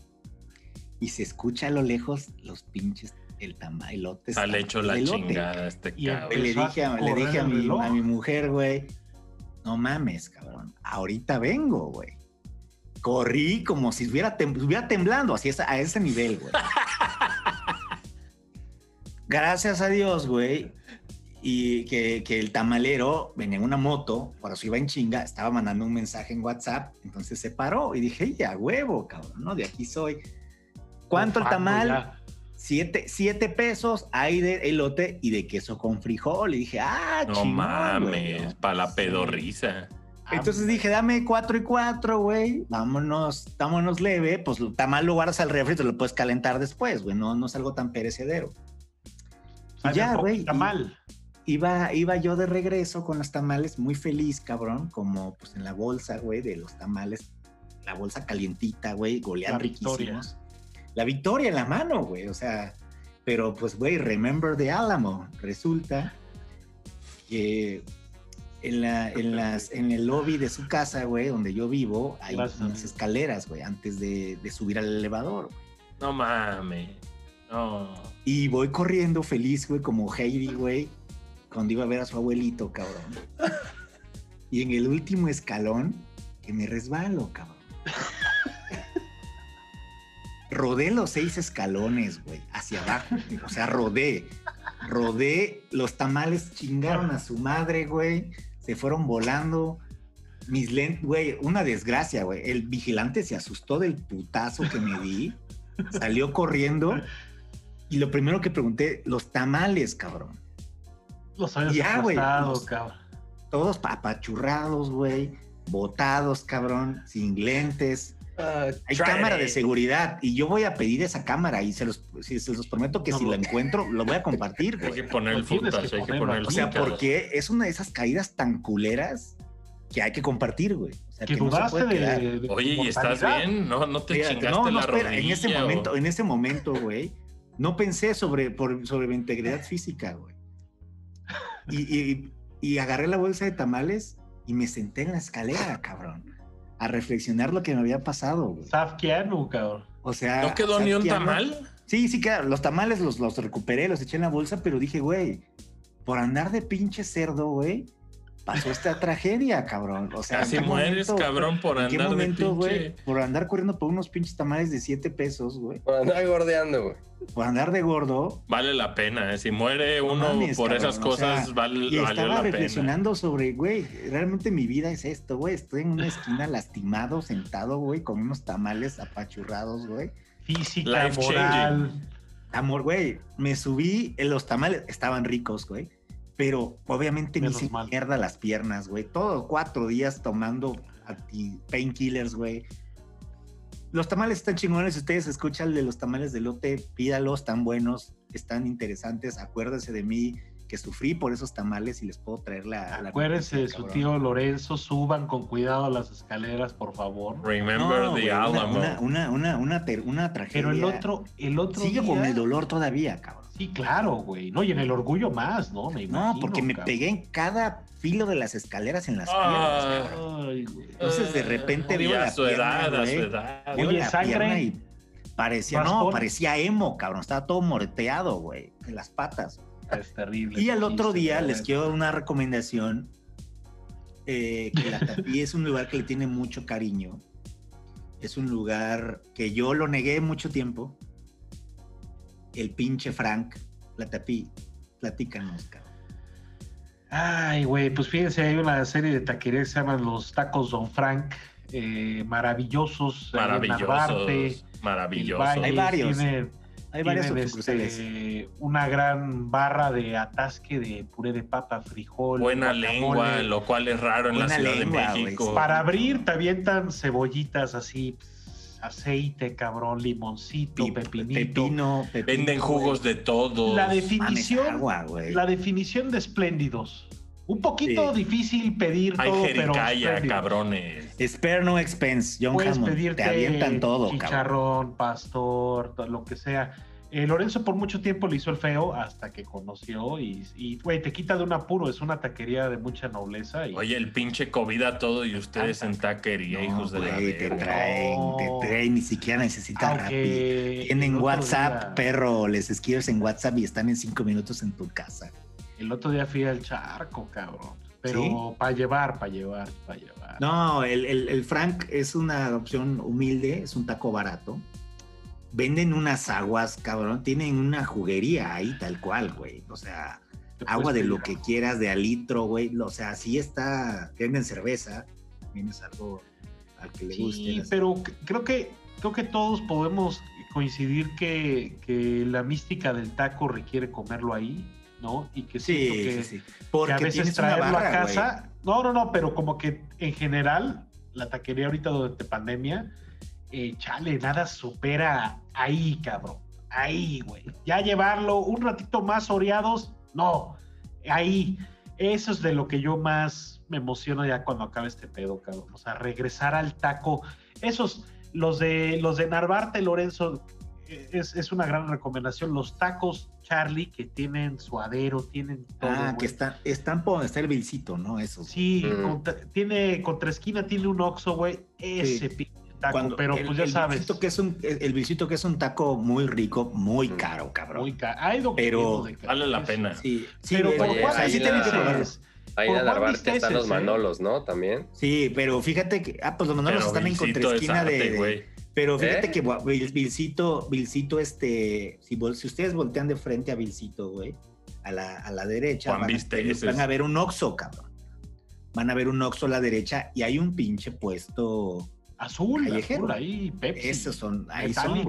y se escucha a lo lejos los pinches el tamailote. Sale hecho la chingada este cabrón. Le dije, a, le dije a, mi, a mi mujer, güey, no mames, cabrón, ahorita vengo, güey. Corrí como si estuviera, temblando, así a ese nivel, güey. (laughs) Gracias a Dios, güey, y que, que, el tamalero venía en una moto, por eso iba en chinga, estaba mandando un mensaje en WhatsApp, entonces se paró y dije, ya huevo, cabrón, ¿no? De aquí soy. ¿Cuánto el tamal? Siete, pesos hay de elote y de queso con frijol. Y dije, ah, No mames, para la pedorriza. Entonces dije, dame cuatro y cuatro, güey. Vámonos, vámonos leve. Pues tamal lo guardas al refri te lo puedes calentar después, güey. No, no es algo tan perecedero. Y ya, güey. Tamal. Iba, iba yo de regreso con los tamales, muy feliz, cabrón, como pues en la bolsa, güey, de los tamales, la bolsa calientita, güey, golean riquísimos la victoria en la mano, güey. O sea, pero pues, güey, remember the Alamo. Resulta que en, la, en, las, en el lobby de su casa, güey, donde yo vivo, hay unas escaleras, güey, antes de, subir al elevador. No mames. No. Y voy corriendo feliz, güey, como Heidi, güey, cuando iba a ver a su abuelito, cabrón. (laughs) y en el último escalón, que me resbalo, cabrón rodé los seis escalones, güey, hacia abajo. o sea, rodé. Rodé, los tamales chingaron a su madre, güey. Se fueron volando. Mis lentes, güey, una desgracia, güey. El vigilante se asustó del putazo que me di. Salió corriendo. Y lo primero que pregunté, los tamales, cabrón. Los habías ya, güey. cabrón. Todos apachurrados, güey. Botados, cabrón. Sin lentes Ah, hay cámara de seguridad y yo voy a pedir esa cámara y se los, se los prometo que si la encuentro lo voy a compartir. hay que poner el footage, hay que poner el O sea, porque es una de esas caídas tan culeras que hay que compartir, güey. O sea, que, no se puede de, Oye, ¿y estás bien? ¿No, no te chingaste no, no, la espera, En ese momento, en ese momento, güey, no pensé sobre, por, sobre mi integridad física, güey. Y, y, y agarré la bolsa de tamales y me senté en la escalera, cabrón a reflexionar lo que me había pasado, güey. cabrón. O sea. ¿No quedó ni un tamal? Sí, sí quedaron. Los tamales los, los recuperé, los eché en la bolsa, pero dije, güey, por andar de pinche cerdo, güey, pasó esta tragedia, cabrón. O sea, casi mueres, cabrón, por andar qué momento, güey? Por andar corriendo por unos pinches tamales de 7 pesos, güey. Por andar gordeando, güey. Por andar de gordo. Vale la pena, ¿eh? Si muere uno por esas cosas, vale, y estaba reflexionando sobre, güey, realmente mi vida es esto, güey. Estoy en una esquina lastimado, sentado, güey, con unos tamales apachurrados, güey. Física, moral. Amor, güey, me subí, en los tamales estaban ricos, güey pero obviamente me hice mierda las piernas, güey. Todos cuatro días tomando painkillers, güey. Los tamales están chingones. Si ustedes escuchan el de los tamales de lote, pídalos, están buenos, están interesantes. Acuérdense de mí que sufrí por esos tamales y les puedo traer la. Acuérdense de su tío Lorenzo, suban con cuidado las escaleras, por favor. Remember the Alamo. Una, una, una, una, tragedia. Pero el otro, el otro. Sigue con el dolor todavía, cabrón. Sí, claro, güey. No, y en el orgullo más, ¿no? Me no, porque me pegué en cada filo de las escaleras en las piernas. Ay, güey. Entonces de repente veo la su pierna, edad, su edad. Veo la pierna y parecía, no, parecía emo, cabrón. Estaba todo moreteado, güey, en las patas. Es terrible. Y al otro día les quiero dar una recomendación. Eh, que la Tapí es un lugar que le tiene mucho cariño. Es un lugar que yo lo negué mucho tiempo el pinche Frank, la tapí, platícanos, cabrón. Ay, güey, pues fíjense, hay una serie de taquerías que se llaman los tacos Don Frank, eh, maravillosos. Maravillosos, maravillosos. hay varios. hay varias este, una gran barra de atasque de puré de papa, frijol. Buena lengua, lo cual es raro en la Ciudad de México. Para abrir te avientan cebollitas así aceite, cabrón, limoncito, pepinito. Pepino, Venden jugos de todo. La definición, la definición de espléndidos. Un poquito difícil pedir Hay todo, pero cabrones. Spare no expense, John Puedes Te avientan todo, chicharrón, pastor, lo que sea. Eh, Lorenzo por mucho tiempo le hizo el feo hasta que conoció y, güey, te quita de un apuro, es una taquería de mucha nobleza. Y... Oye, el pinche COVID a todo y ustedes en taquería, hijos de la te traen, te traen, ni siquiera necesitan Rappi. Tienen WhatsApp, perro, les escribes en WhatsApp y están en cinco minutos en tu casa. El otro día fui al charco, cabrón. Pero para llevar, para llevar, para llevar. No, el, el Frank es una opción humilde, es un taco barato venden unas aguas, cabrón, tienen una juguería ahí tal cual, güey. O sea, agua de lo que quieras, de a litro, güey. O sea, sí está, venden cerveza, también es algo al que le guste. Sí, pero creo que, creo que todos podemos coincidir que, que, la mística del taco requiere comerlo ahí, ¿no? Y que sí, que, sí, Porque a veces traerlo a casa. No, no, no, pero como que en general, la taquería ahorita durante pandemia eh, chale, nada supera ahí, cabrón. Ahí, güey. Ya llevarlo un ratito más oreados, no. Ahí. Eso es de lo que yo más me emociono ya cuando acabe este pedo, cabrón. O sea, regresar al taco. Esos, los de los de Narvarte, Lorenzo, eh, es, una gran recomendación. Los tacos Charlie que tienen suadero, tienen todo. Ah, que están, están por donde está el vilcito, ¿no? Eso. Sí, mm. tiene contra esquina tiene un oxo, güey. Ese sí pero pues ya sabes. que es un, el visito que es un taco muy rico, muy mm. caro, cabrón. Muy caro. pero vale la pena. Sí, sí pero por sí tienen que probarlo. Ahí en Narvarte están los Manolos, ¿no? También. Sí, pero fíjate que. Ah, pues los Manolos están en contraesquina de, Pero fíjate ¿Eh? que Vilcito, Vilcito, este. Si, si, ustedes voltean de frente a Vilcito, güey, a la, a la derecha, van, van, a ver un Oxxo, cabrón. Van a ver un Oxxo a la derecha y hay un pinche puesto Azul, azul ahí, Pepsi. Esos son, ahí son,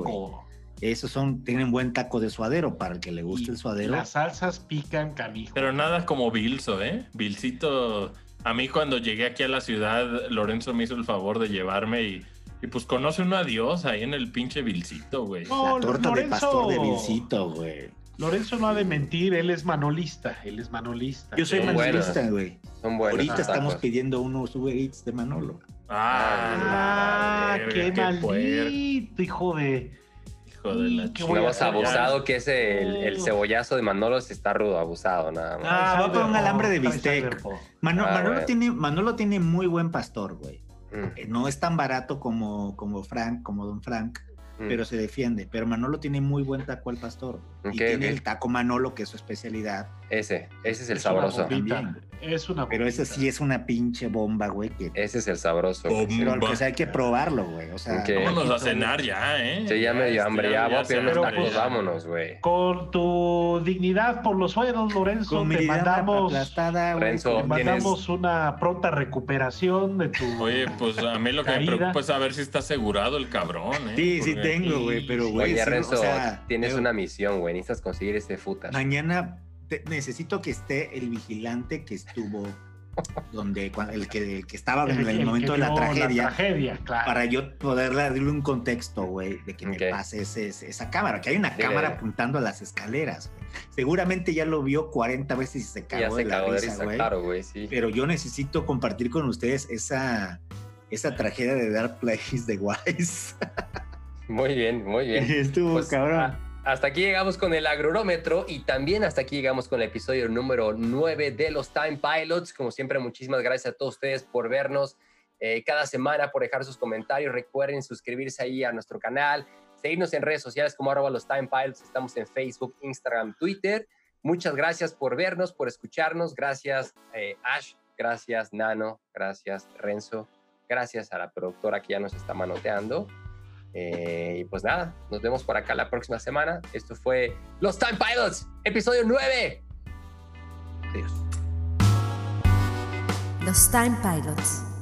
Esos son, tienen buen taco de suadero para el que le guste el suadero. Las salsas pican canijo. Pero nada como Bilso, ¿eh? Bilcito, a mí cuando llegué aquí a la ciudad, Lorenzo me hizo el favor de llevarme y, y pues conoce un adiós ahí en el pinche Bilcito, güey. la torta de pastor de Bilcito, güey. Lorenzo no ha de mentir, él es manolista, él es manolista. Yo soy manolista, güey. Ahorita estamos pidiendo unos Uber Eats de Manolo. Ah, qué, maldito, hijo de. Hijo de la abusado que es el, cebollazo de Manolo, si está rudo, abusado, nada más. Ah, va con un alambre de bistec. Ah, Manolo, tiene, Manolo tiene muy buen pastor, güey. Mm. Eh, no es tan barato como, como Frank, como Don Frank, mm. pero se defiende. Pero Manolo tiene muy buen taco al pastor. Y tiene el taco Manolo, que es su especialidad Ese, ese es el sabroso. Es una Pero ese sí es una pinche bomba, güey. Ese es el sabroso. Pero pues hay que probarlo, güey. O sea, vámonos a cenar ya, ¿eh? Sí, ya me dio hambre. Ya, voy a pedir unos tacos, vámonos, güey. Con tu dignidad por los suelos, Lorenzo, te mandamos, Lorenzo, te mandamos una pronta recuperación de tu Oye, pues a mí lo que me preocupa es saber si está asegurado el cabrón, ¿eh? Sí, sí tengo, güey, pero güey. Oye, Renzo, tienes una misión, güey. Necesitas conseguir este futa. Mañana necesito que esté el vigilante que estuvo (laughs) donde el que, estaba en el, momento de la tragedia, para yo poder darle un contexto, güey, de que me pase esa cámara, que hay una cámara apuntando a las escaleras. Seguramente ya lo vio 40 veces y se cagó de la risa, güey. Pero yo necesito compartir con ustedes esa, esa tragedia de Dark Place de Wise. (laughs) muy bien, muy bien. Estuvo pues, cabrón. Ah, hasta aquí llegamos con el agrómetro y también hasta aquí llegamos con el episodio número 9 de los Time Pilots. Como siempre, muchísimas gracias a todos ustedes por vernos eh, cada semana, por dejar sus comentarios. Recuerden suscribirse ahí a nuestro canal, seguirnos en redes sociales como arroba los Time Pilots. Estamos en Facebook, Instagram, Twitter. Muchas gracias por vernos, por escucharnos. Gracias eh, Ash, gracias Nano, gracias Renzo, gracias a la productora que ya nos está manoteando. Eh, y pues nada, nos vemos por acá la próxima semana. Esto fue Los Time Pilots, episodio 9. Adiós. Los Time Pilots.